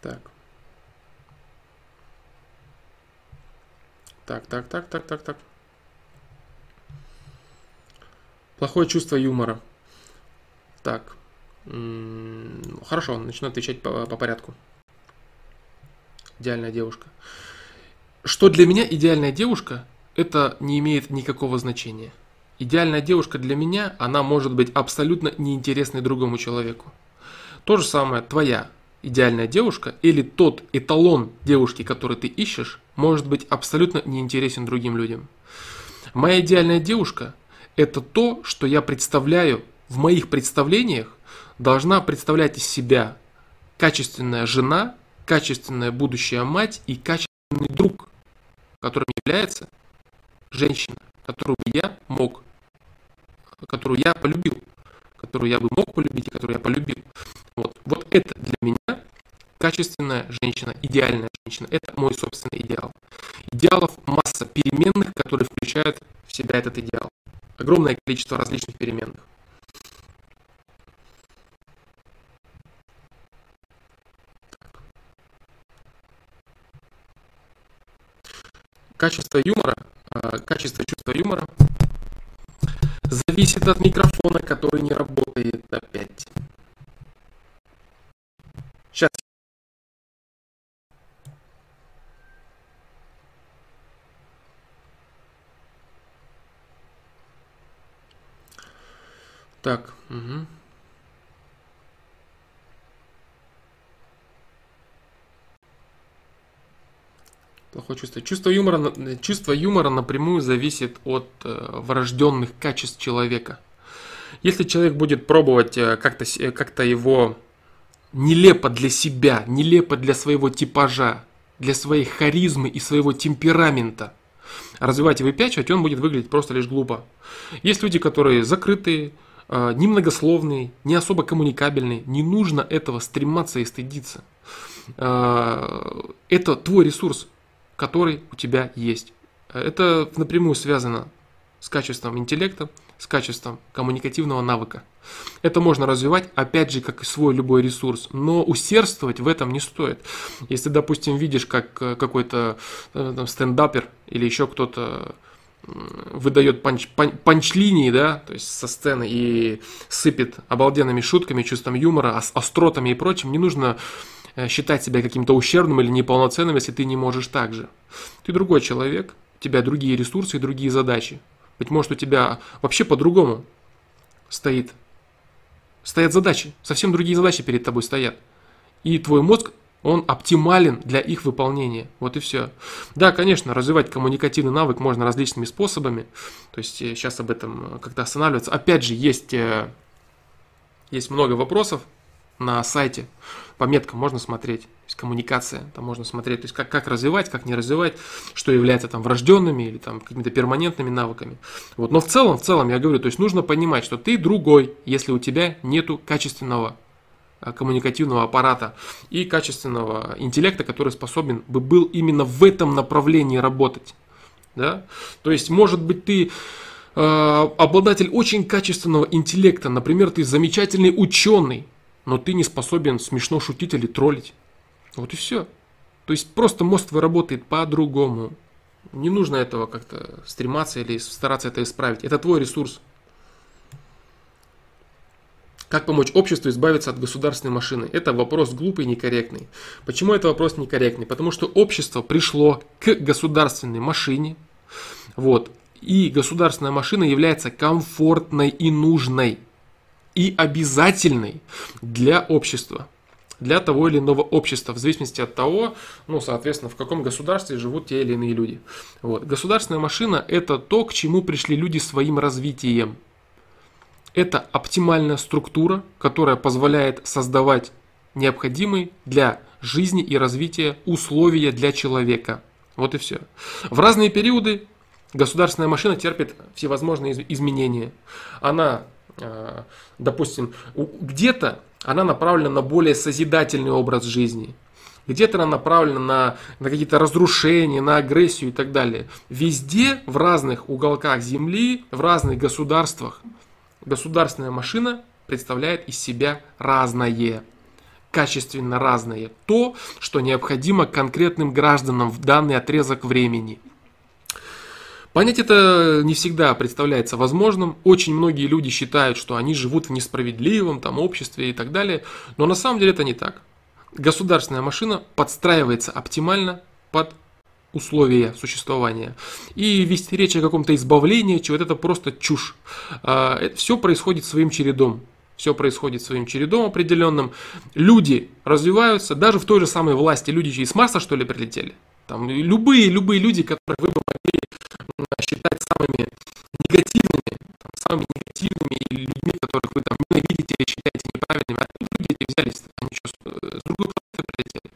Speaker 1: Так. Так, так, так, так, так, так. Плохое чувство юмора. Так. Хорошо, начну отвечать по, по порядку. Идеальная девушка. Что для меня идеальная девушка, это не имеет никакого значения. Идеальная девушка для меня, она может быть абсолютно неинтересной другому человеку. То же самое твоя идеальная девушка или тот эталон девушки, который ты ищешь, может быть абсолютно неинтересен другим людям. Моя идеальная девушка – это то, что я представляю в моих представлениях, должна представлять из себя качественная жена, качественная будущая мать и качественный друг, которым является женщина, которую я мог, которую я полюбил, которую я бы мог полюбить и которую я полюбил. Вот, вот это для меня качественная женщина, идеальная женщина. Это мой собственный идеал. Идеалов масса переменных, которые включают в себя этот идеал. Огромное количество различных переменных. Качество юмора, а, качество чувства юмора зависит от микрофона, который не работает опять. Сейчас. Так, угу. Плохое чувство. Чувство юмора, чувство юмора напрямую зависит от э, врожденных качеств человека. Если человек будет пробовать э, как-то э, как его нелепо для себя, нелепо для своего типажа, для своей харизмы и своего темперамента развивать и выпячивать, он будет выглядеть просто лишь глупо. Есть люди, которые закрытые, немногословные, не особо коммуникабельные. Не нужно этого стрематься и стыдиться. Это твой ресурс который у тебя есть. Это напрямую связано с качеством интеллекта, с качеством коммуникативного навыка. Это можно развивать, опять же, как и свой любой ресурс, но усердствовать в этом не стоит. Если, допустим, видишь, как э, какой-то э, там, стендапер или еще кто-то выдает панч, панч, панч-линии, да, то есть со сцены и сыпет обалденными шутками, чувством юмора, остротами и прочим, не нужно Э, считать себя каким-то ущербным или неполноценным, если ты не можешь так же. Ты другой человек, у тебя другие ресурсы и другие задачи. Быть может, у тебя вообще по-другому стоит, стоят задачи, совсем другие задачи перед тобой стоят. И твой мозг, он оптимален для их выполнения. Вот и все. Да, конечно, развивать коммуникативный навык можно различными способами. То есть сейчас э, об этом э, как-то останавливаться. Опять же, есть, есть много вопросов на сайте по меткам можно смотреть, то есть коммуникация, там можно смотреть, то есть как, как развивать, как не развивать, что является там врожденными или там какими-то перманентными навыками. Вот. Но в целом, в целом я говорю, то есть нужно понимать, что ты другой, если у тебя нету качественного а, коммуникативного аппарата и качественного интеллекта, который способен бы был именно в этом направлении работать. Да? То есть, может быть, ты э, обладатель очень качественного интеллекта, например, ты замечательный ученый, но ты не способен смешно шутить или троллить. Вот и все. То есть просто мозг твой работает по-другому. Не нужно этого как-то стрематься или стараться это исправить. Это твой ресурс. Как помочь обществу избавиться от государственной машины? Это вопрос глупый и некорректный. Почему это вопрос некорректный? Потому что общество пришло к государственной машине. Вот. И государственная машина является комфортной и нужной и обязательной для общества для того или иного общества, в зависимости от того, ну, соответственно, в каком государстве живут те или иные люди. Вот. Государственная машина – это то, к чему пришли люди своим развитием. Это оптимальная структура, которая позволяет создавать необходимые для жизни и развития условия для человека. Вот и все. В разные периоды государственная машина терпит всевозможные изменения. Она допустим, где-то она направлена на более созидательный образ жизни, где-то она направлена на, на какие-то разрушения, на агрессию и так далее. Везде, в разных уголках Земли, в разных государствах, государственная машина представляет из себя разное, качественно разное. То, что необходимо конкретным гражданам в данный отрезок времени – Понять это не всегда представляется возможным. Очень многие люди считают, что они живут в несправедливом там, обществе и так далее. Но на самом деле это не так. Государственная машина подстраивается оптимально под условия существования. И вести речь о каком-то избавлении, чего это просто чушь. А, Все происходит своим чередом. Все происходит своим чередом определенным. Люди развиваются, даже в той же самой власти. Люди из Марса, что ли, прилетели? Там любые, любые люди, которые вы бы могли считать самыми негативными, там, самыми негативными людьми, которых вы там ненавидите или считаете неправильными, откуда люди эти взялись, они что, с другой планеты прилетели?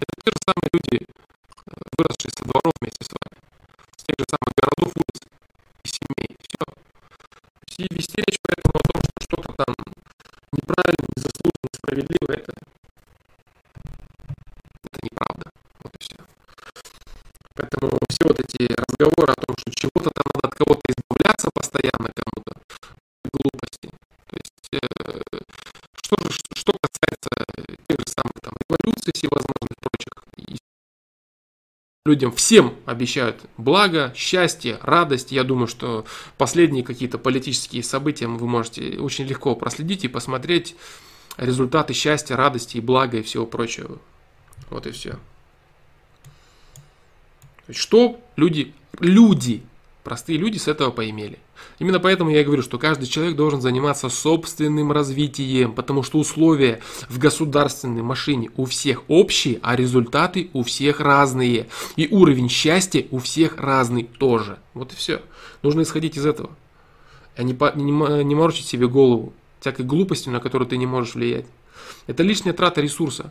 Speaker 1: Это те же самые люди, э, выросшие со дворов вместе с вами, с тех же самых городов, улиц и семей, все. И вести речь поэтому о том, что что-то там все людям всем обещают благо, счастье, радость. Я думаю, что последние какие-то политические события вы можете очень легко проследить и посмотреть результаты счастья, радости и блага и всего прочего. Вот и все. Что люди, люди, простые люди с этого поимели? Именно поэтому я и говорю, что каждый человек должен заниматься собственным развитием, потому что условия в государственной машине у всех общие, а результаты у всех разные. И уровень счастья у всех разный тоже. Вот и все. Нужно исходить из этого. А не, не, не морочить себе голову всякой глупостью, на которую ты не можешь влиять. Это лишняя трата ресурса.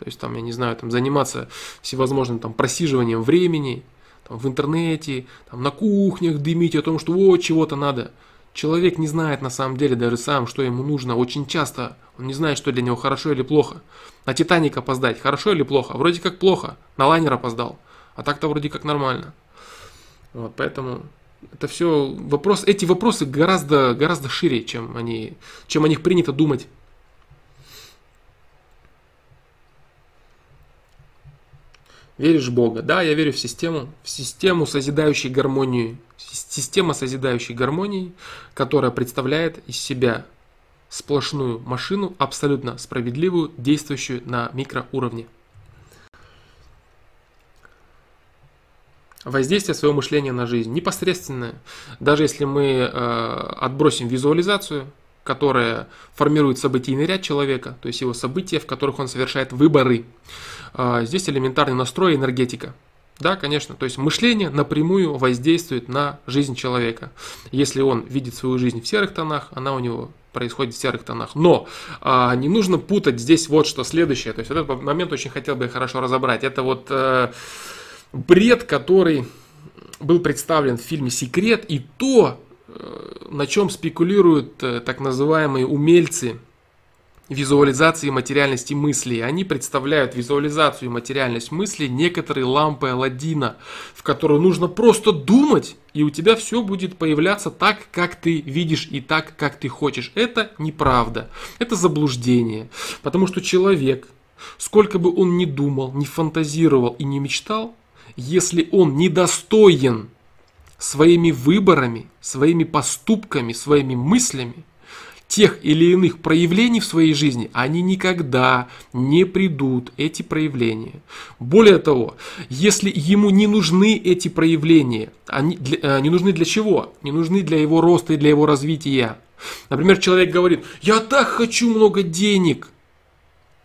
Speaker 1: То есть там, я не знаю, там заниматься всевозможным там просиживанием времени, в интернете, там, на кухнях дымить о том, что вот чего-то надо. Человек не знает на самом деле даже сам, что ему нужно. Очень часто он не знает, что для него хорошо или плохо. На Титаник опоздать, хорошо или плохо? Вроде как плохо. На лайнер опоздал. А так-то вроде как нормально. Вот, поэтому это все вопрос, эти вопросы гораздо, гораздо шире, чем, они, чем о них принято думать. Веришь в Бога? Да, я верю в систему, в систему, созидающей гармонию. Система, созидающей гармонии, которая представляет из себя сплошную машину, абсолютно справедливую, действующую на микроуровне. Воздействие своего мышления на жизнь непосредственное. Даже если мы э, отбросим визуализацию, которая формирует событийный ряд человека, то есть его события, в которых он совершает выборы. Э, здесь элементарный настрой энергетика. Да, конечно, то есть мышление напрямую воздействует на жизнь человека. Если он видит свою жизнь в серых тонах, она у него происходит в серых тонах. Но а, не нужно путать здесь вот что следующее. То есть этот момент очень хотел бы хорошо разобрать. Это вот э, бред, который был представлен в фильме «Секрет», и то, на чем спекулируют э, так называемые умельцы визуализации материальности мыслей. Они представляют визуализацию и материальность мыслей некоторой лампы Алладина, в которую нужно просто думать, и у тебя все будет появляться так, как ты видишь и так, как ты хочешь. Это неправда, это заблуждение, потому что человек, сколько бы он ни думал, ни фантазировал и не мечтал, если он недостоин своими выборами, своими поступками, своими мыслями тех или иных проявлений в своей жизни, они никогда не придут, эти проявления. Более того, если ему не нужны эти проявления, они для, э, не нужны для чего? Не нужны для его роста и для его развития. Например, человек говорит, я так хочу много денег,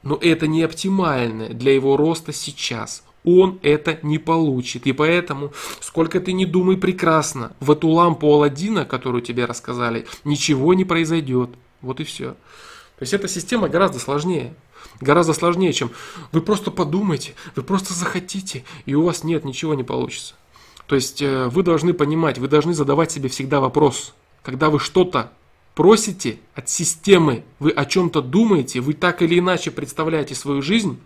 Speaker 1: но это не оптимально для его роста сейчас он это не получит. И поэтому, сколько ты не думай прекрасно, в эту лампу Алладина, которую тебе рассказали, ничего не произойдет. Вот и все. То есть эта система гораздо сложнее. Гораздо сложнее, чем вы просто подумайте, вы просто захотите, и у вас нет, ничего не получится. То есть э, вы должны понимать, вы должны задавать себе всегда вопрос, когда вы что-то просите от системы, вы о чем-то думаете, вы так или иначе представляете свою жизнь,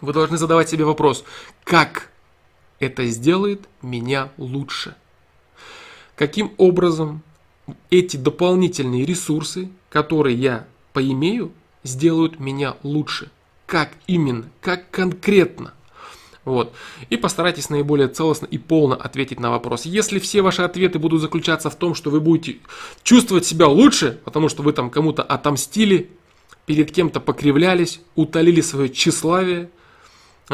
Speaker 1: вы должны задавать себе вопрос, как это сделает меня лучше? Каким образом эти дополнительные ресурсы, которые я поимею, сделают меня лучше? Как именно? Как конкретно? Вот. И постарайтесь наиболее целостно и полно ответить на вопрос. Если все ваши ответы будут заключаться в том, что вы будете чувствовать себя лучше, потому что вы там кому-то отомстили, перед кем-то покривлялись, утолили свое тщеславие,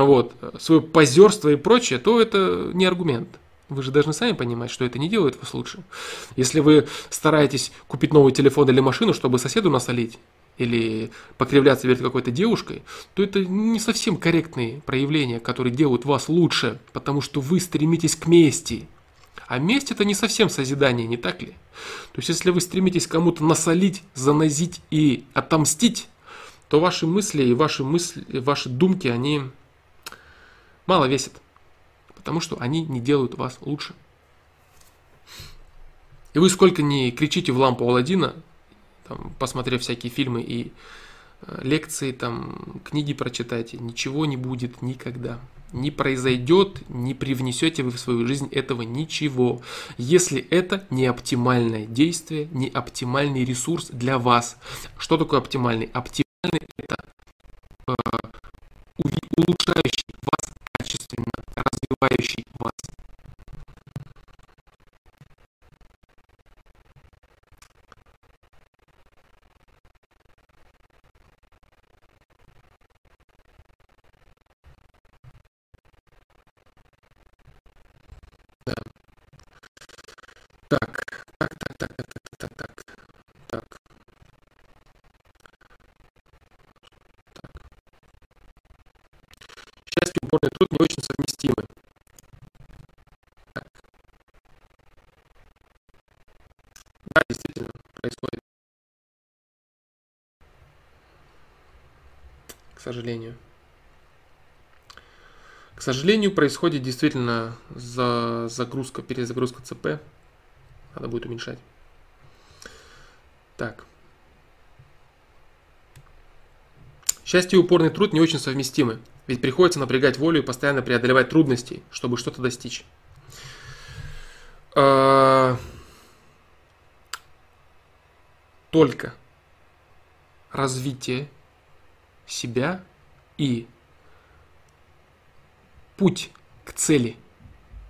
Speaker 1: вот, свое позерство и прочее, то это не аргумент. Вы же должны сами понимать, что это не делает вас лучше. Если вы стараетесь купить новый телефон или машину, чтобы соседу насолить, или покривляться перед какой-то девушкой, то это не совсем корректные проявления, которые делают вас лучше, потому что вы стремитесь к мести. А месть это не совсем созидание, не так ли? То есть, если вы стремитесь кому-то насолить, занозить и отомстить, то ваши мысли и ваши мысли, ваши думки, они мало весят, потому что они не делают вас лучше. И вы сколько не кричите в лампу Алладина, там, посмотрев всякие фильмы и э, лекции, там, книги прочитайте, ничего не будет никогда. не произойдет, не привнесете вы в свою жизнь этого ничего, если это не оптимальное действие, не оптимальный ресурс для вас. Что такое оптимальный? Оптимальный это э, улучшающий развивающий вас. Сожалению, происходит действительно за загрузка, перезагрузка ЦП. Надо будет уменьшать. Так. Счастье и упорный труд не очень совместимы. Ведь приходится напрягать волю и постоянно преодолевать трудности, чтобы что-то достичь. Только развитие себя и путь к цели,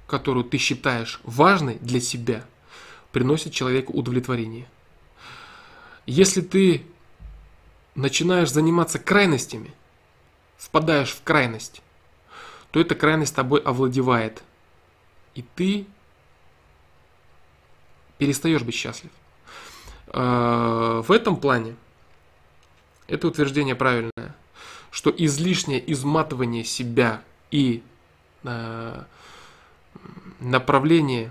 Speaker 1: которую ты считаешь важной для себя, приносит человеку удовлетворение. Если ты начинаешь заниматься крайностями – впадаешь в крайность, то эта крайность тобой овладевает. И ты перестаешь быть счастлив. А, в этом плане это утверждение правильное, что излишнее изматывание себя и направление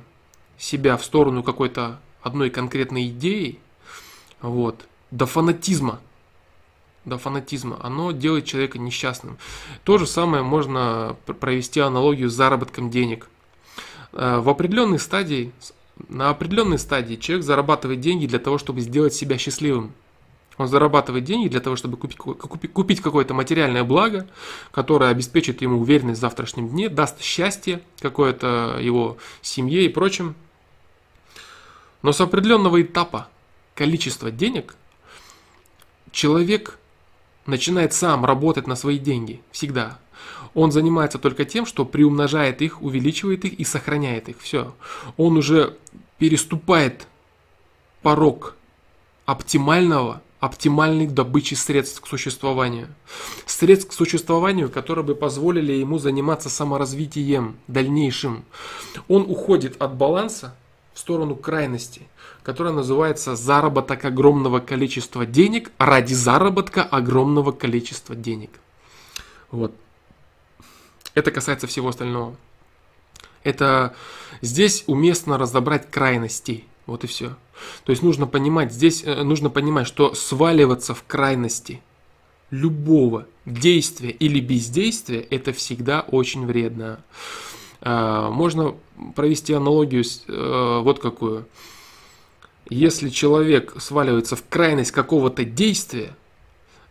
Speaker 1: себя в сторону какой-то одной конкретной идеи, вот, до фанатизма – до фанатизма, оно делает человека несчастным. То же самое можно провести аналогию с заработком денег. Э, в определенной стадии, на определенной стадии человек зарабатывает деньги для того, чтобы сделать себя счастливым. Он зарабатывает деньги для того, чтобы купить, купить какое-то материальное благо, которое обеспечит ему уверенность в завтрашнем дне, даст счастье какое-то его семье и прочим. Но с определенного этапа количество денег человек начинает сам работать на свои деньги. Всегда. Он занимается только тем, что приумножает их, увеличивает их и сохраняет их. Все. Он уже переступает порог оптимального, оптимальной добычи средств к существованию. Средств к существованию, которые бы позволили ему заниматься саморазвитием дальнейшим. Он уходит от баланса в сторону крайности – которая называется «Заработок огромного количества денег ради заработка огромного количества денег». Вот. Это касается всего остального. Это здесь уместно разобрать крайности. Вот и все. То есть нужно понимать, здесь э, нужно понимать, что сваливаться в крайности любого действия или бездействия это всегда очень вредно. А, можно провести аналогию э, вот какую. Если человек сваливается в крайность какого-то действия,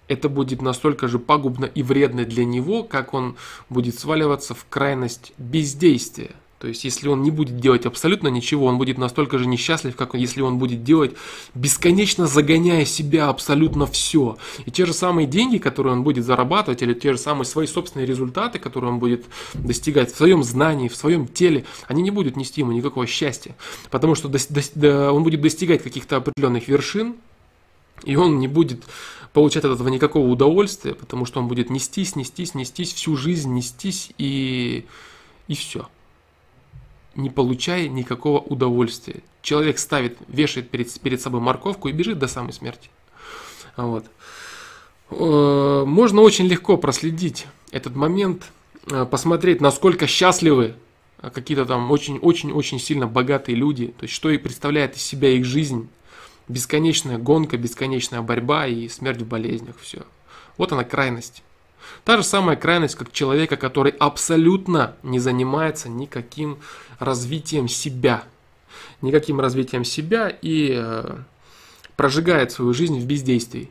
Speaker 1: это будет настолько же пагубно и вредно для него, как он будет сваливаться в крайность бездействия. То есть, если он не будет делать абсолютно ничего, он будет настолько же несчастлив, как если он будет делать, бесконечно загоняя себя абсолютно все. И те же самые деньги, которые он будет зарабатывать, или те же самые свои собственные результаты, которые он будет достигать в своем знании, в своем теле, они не будут нести ему никакого счастья. Потому что он будет достигать каких-то определенных вершин, и он не будет получать от этого никакого удовольствия, потому что он будет нестись, нестись, нестись всю жизнь, нестись и, и все не получая никакого удовольствия. Человек ставит, вешает перед, перед собой морковку и бежит до самой смерти. Вот. Э, можно очень легко проследить этот момент, э, посмотреть, насколько счастливы какие-то там очень-очень-очень сильно богатые люди, то есть что и представляет из себя их жизнь, бесконечная гонка, бесконечная борьба и смерть в болезнях, все. Вот она крайность. Та же самая крайность, как человека, который абсолютно не занимается никаким развитием себя. Никаким развитием себя и э, прожигает свою жизнь в бездействии.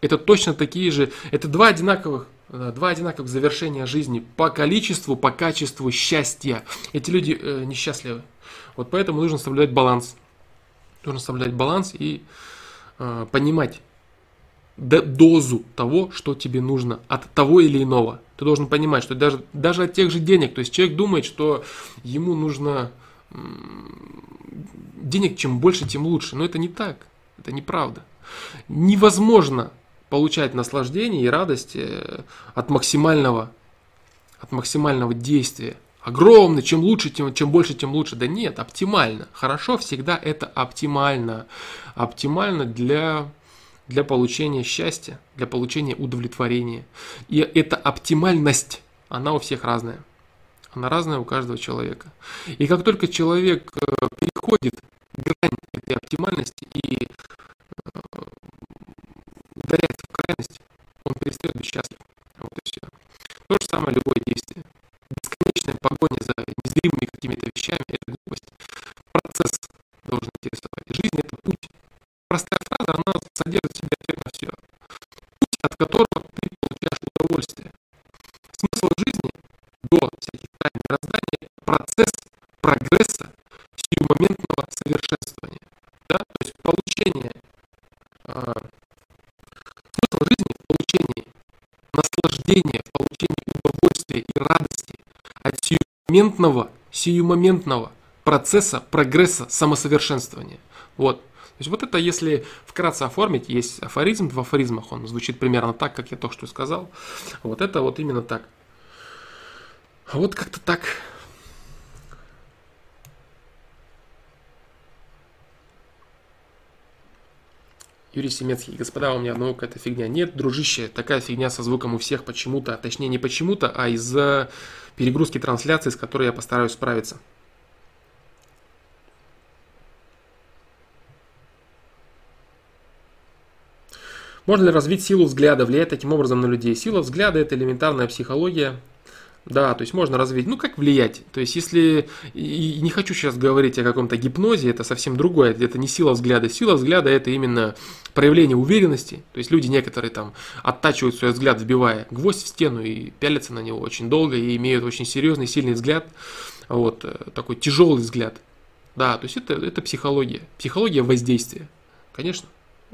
Speaker 1: Это точно такие же, это два одинаковых э, два одинаковых завершения жизни по количеству, по качеству счастья. Эти люди э, несчастливы. Вот поэтому нужно соблюдать баланс. Нужно соблюдать баланс и э, понимать дозу того, что тебе нужно от того или иного. Ты должен понимать, что даже, даже от тех же денег, то есть человек думает, что ему нужно денег чем больше, тем лучше. Но это не так, это неправда. Невозможно получать наслаждение и радость э, от максимального, от максимального действия. Огромный, чем лучше, тем, чем больше, тем лучше. Да нет, оптимально. Хорошо всегда это оптимально. Оптимально для, для получения счастья, для получения удовлетворения. И эта оптимальность, она у всех разная. Она разная у каждого человека. И как только человек э, переходит грань этой оптимальности и э, ударяется в крайность, он перестает быть счастлив. Вот и все. То же самое любое действие. Бесконечная погоня за незримыми какими-то вещами – это глупость. Процесс должен интересовать. Жизнь – это путь. Простая фраза, она содержит в себе ответ все. Путь, от которого ты получаешь удовольствие. Смысл жизни до всяких крайних мирозданий – это процесс прогресса сиюмоментного совершенствования. Да? То есть получение э, смысл жизни в получении наслаждения, в получении удовольствия и радости от сиюмоментного, сиюмоментного процесса прогресса самосовершенствования. Вот. То есть вот это, если вкратце оформить, есть афоризм в афоризмах, он звучит примерно так, как я только что сказал. Вот это вот именно так. А вот как-то так Юрий Семецкий, господа, у меня одного какая-то фигня. Нет, дружище, такая фигня со звуком у всех почему-то, точнее не почему-то, а из-за перегрузки трансляции, с которой я постараюсь справиться. Можно ли развить силу взгляда, влиять таким образом на людей? Сила взгляда – это элементарная психология, да, то есть можно развить, ну как влиять. То есть если, и не хочу сейчас говорить о каком-то гипнозе, это совсем другое, это не сила взгляда. Сила взгляда это именно проявление уверенности. То есть люди некоторые там оттачивают свой взгляд, вбивая гвоздь в стену и пялятся на него очень долго и имеют очень серьезный, сильный взгляд, вот э, такой тяжелый взгляд. Да, то есть это, это психология, психология воздействия, конечно.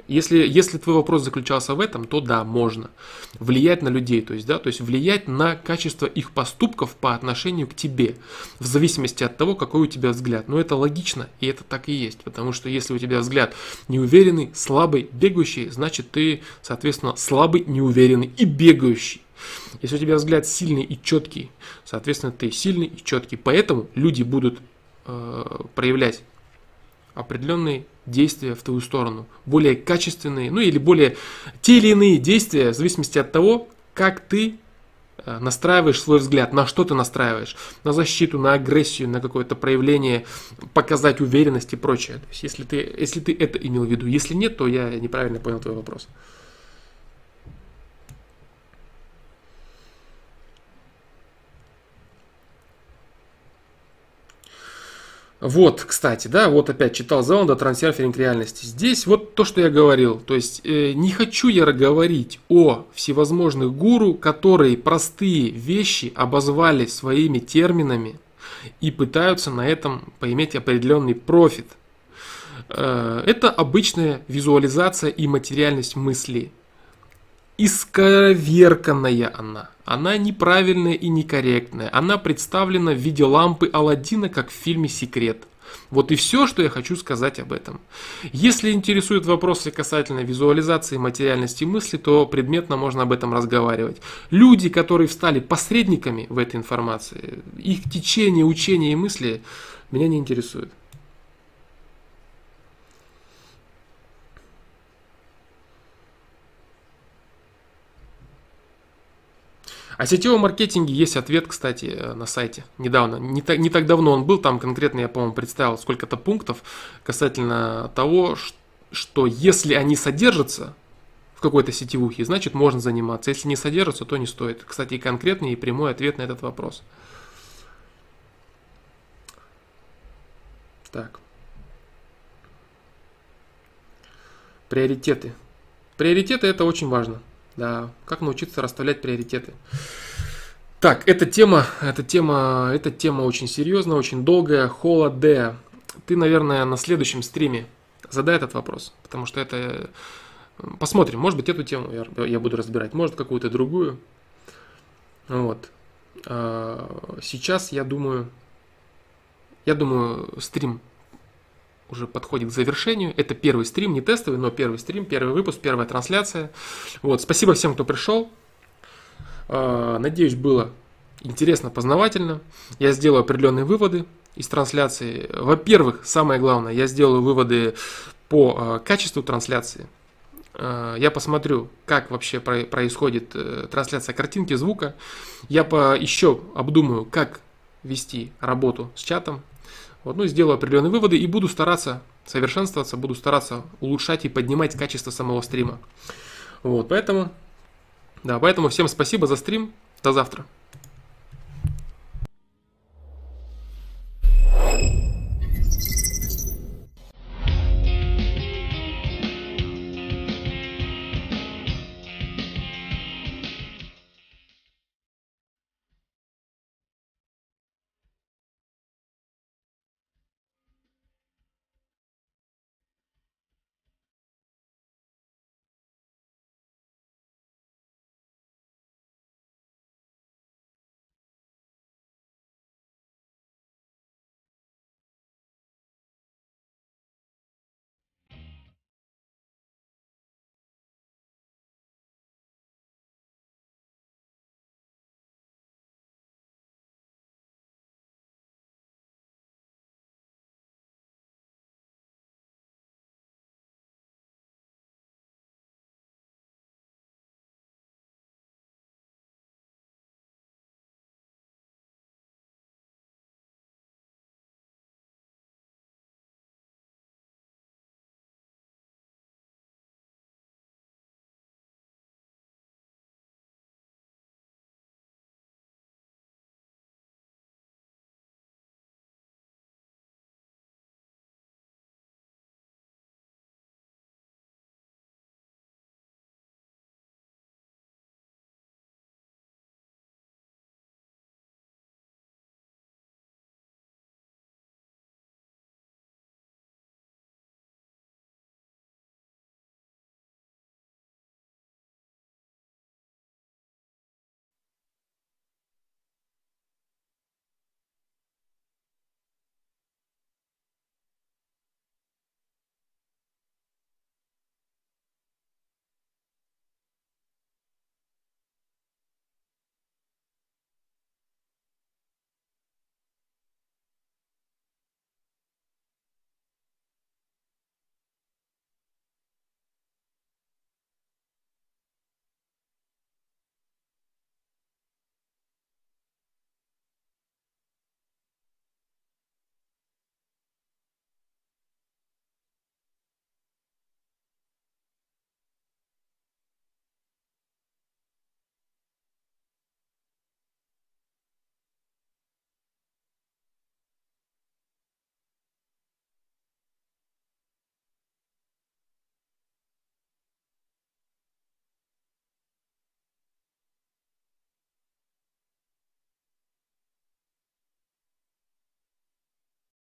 Speaker 1: Если, если твой вопрос заключался в этом, то да, можно влиять на людей, то есть, да, то есть влиять на качество их поступков по отношению к тебе, в зависимости от того, какой у тебя взгляд. Но это логично, и это так и есть, потому что если у тебя взгляд неуверенный, слабый, бегающий, значит ты, соответственно, слабый, неуверенный и бегающий. Если у тебя взгляд сильный и четкий, соответственно, ты сильный и четкий. Поэтому люди будут э, проявлять определенные действия в твою сторону, более качественные, ну или более те или иные действия, в зависимости от того, как ты э, настраиваешь свой взгляд, на что ты настраиваешь, на защиту, на агрессию, на какое-то проявление, показать уверенность и прочее. То есть, если ты, если ты это имел в виду, если нет, то я неправильно понял твой вопрос. Вот, кстати, да, вот опять читал Заунда трансерферинг реальности. Здесь вот то, что я говорил. То есть э, не хочу я говорить о всевозможных гуру, которые простые вещи обозвали своими терминами и пытаются на этом поиметь определенный профит. Э, это обычная визуализация и материальность мысли исковерканная она. Она неправильная и некорректная. Она представлена в виде лампы Алладина, как в фильме «Секрет». Вот и все, что я хочу сказать об этом. Если интересуют вопросы касательно визуализации материальности мысли, то предметно можно об этом разговаривать. Люди, которые стали посредниками в этой информации, их течение, учения и мысли меня не интересуют. О сетевом маркетинге есть ответ, кстати, э, на сайте. Недавно, не так, не так давно он был, там конкретно я, по-моему, представил сколько-то пунктов касательно того, что если они содержатся в какой-то сетевухе, значит можно заниматься. Если не содержатся, то не стоит. Кстати, конкретный и прямой ответ на этот вопрос. Так. Приоритеты. Приоритеты это очень важно. Да, как научиться расставлять приоритеты. Так, эта тема, эта тема, эта тема очень серьезная, очень долгая. Холоде. Ты, наверное, на следующем стриме задай этот вопрос, потому что это... Посмотрим, может быть, эту тему я, я буду разбирать, может, какую-то другую. Вот. А, сейчас, я думаю, я думаю, стрим уже подходит к завершению. Это первый стрим, не тестовый, но первый стрим, первый выпуск, первая трансляция. Вот, спасибо всем, кто пришел. А, надеюсь, было интересно, познавательно. Я сделаю определенные выводы из трансляции. Во-первых, самое главное, я сделаю выводы по а, качеству трансляции. А, я посмотрю, как вообще происходит э, трансляция картинки, звука. Я еще обдумаю, как вести работу с чатом, вот, ну, сделаю определенные выводы и буду стараться совершенствоваться, буду стараться улучшать и поднимать качество самого стрима. Вот, поэтому, да, поэтому всем спасибо за стрим. До завтра.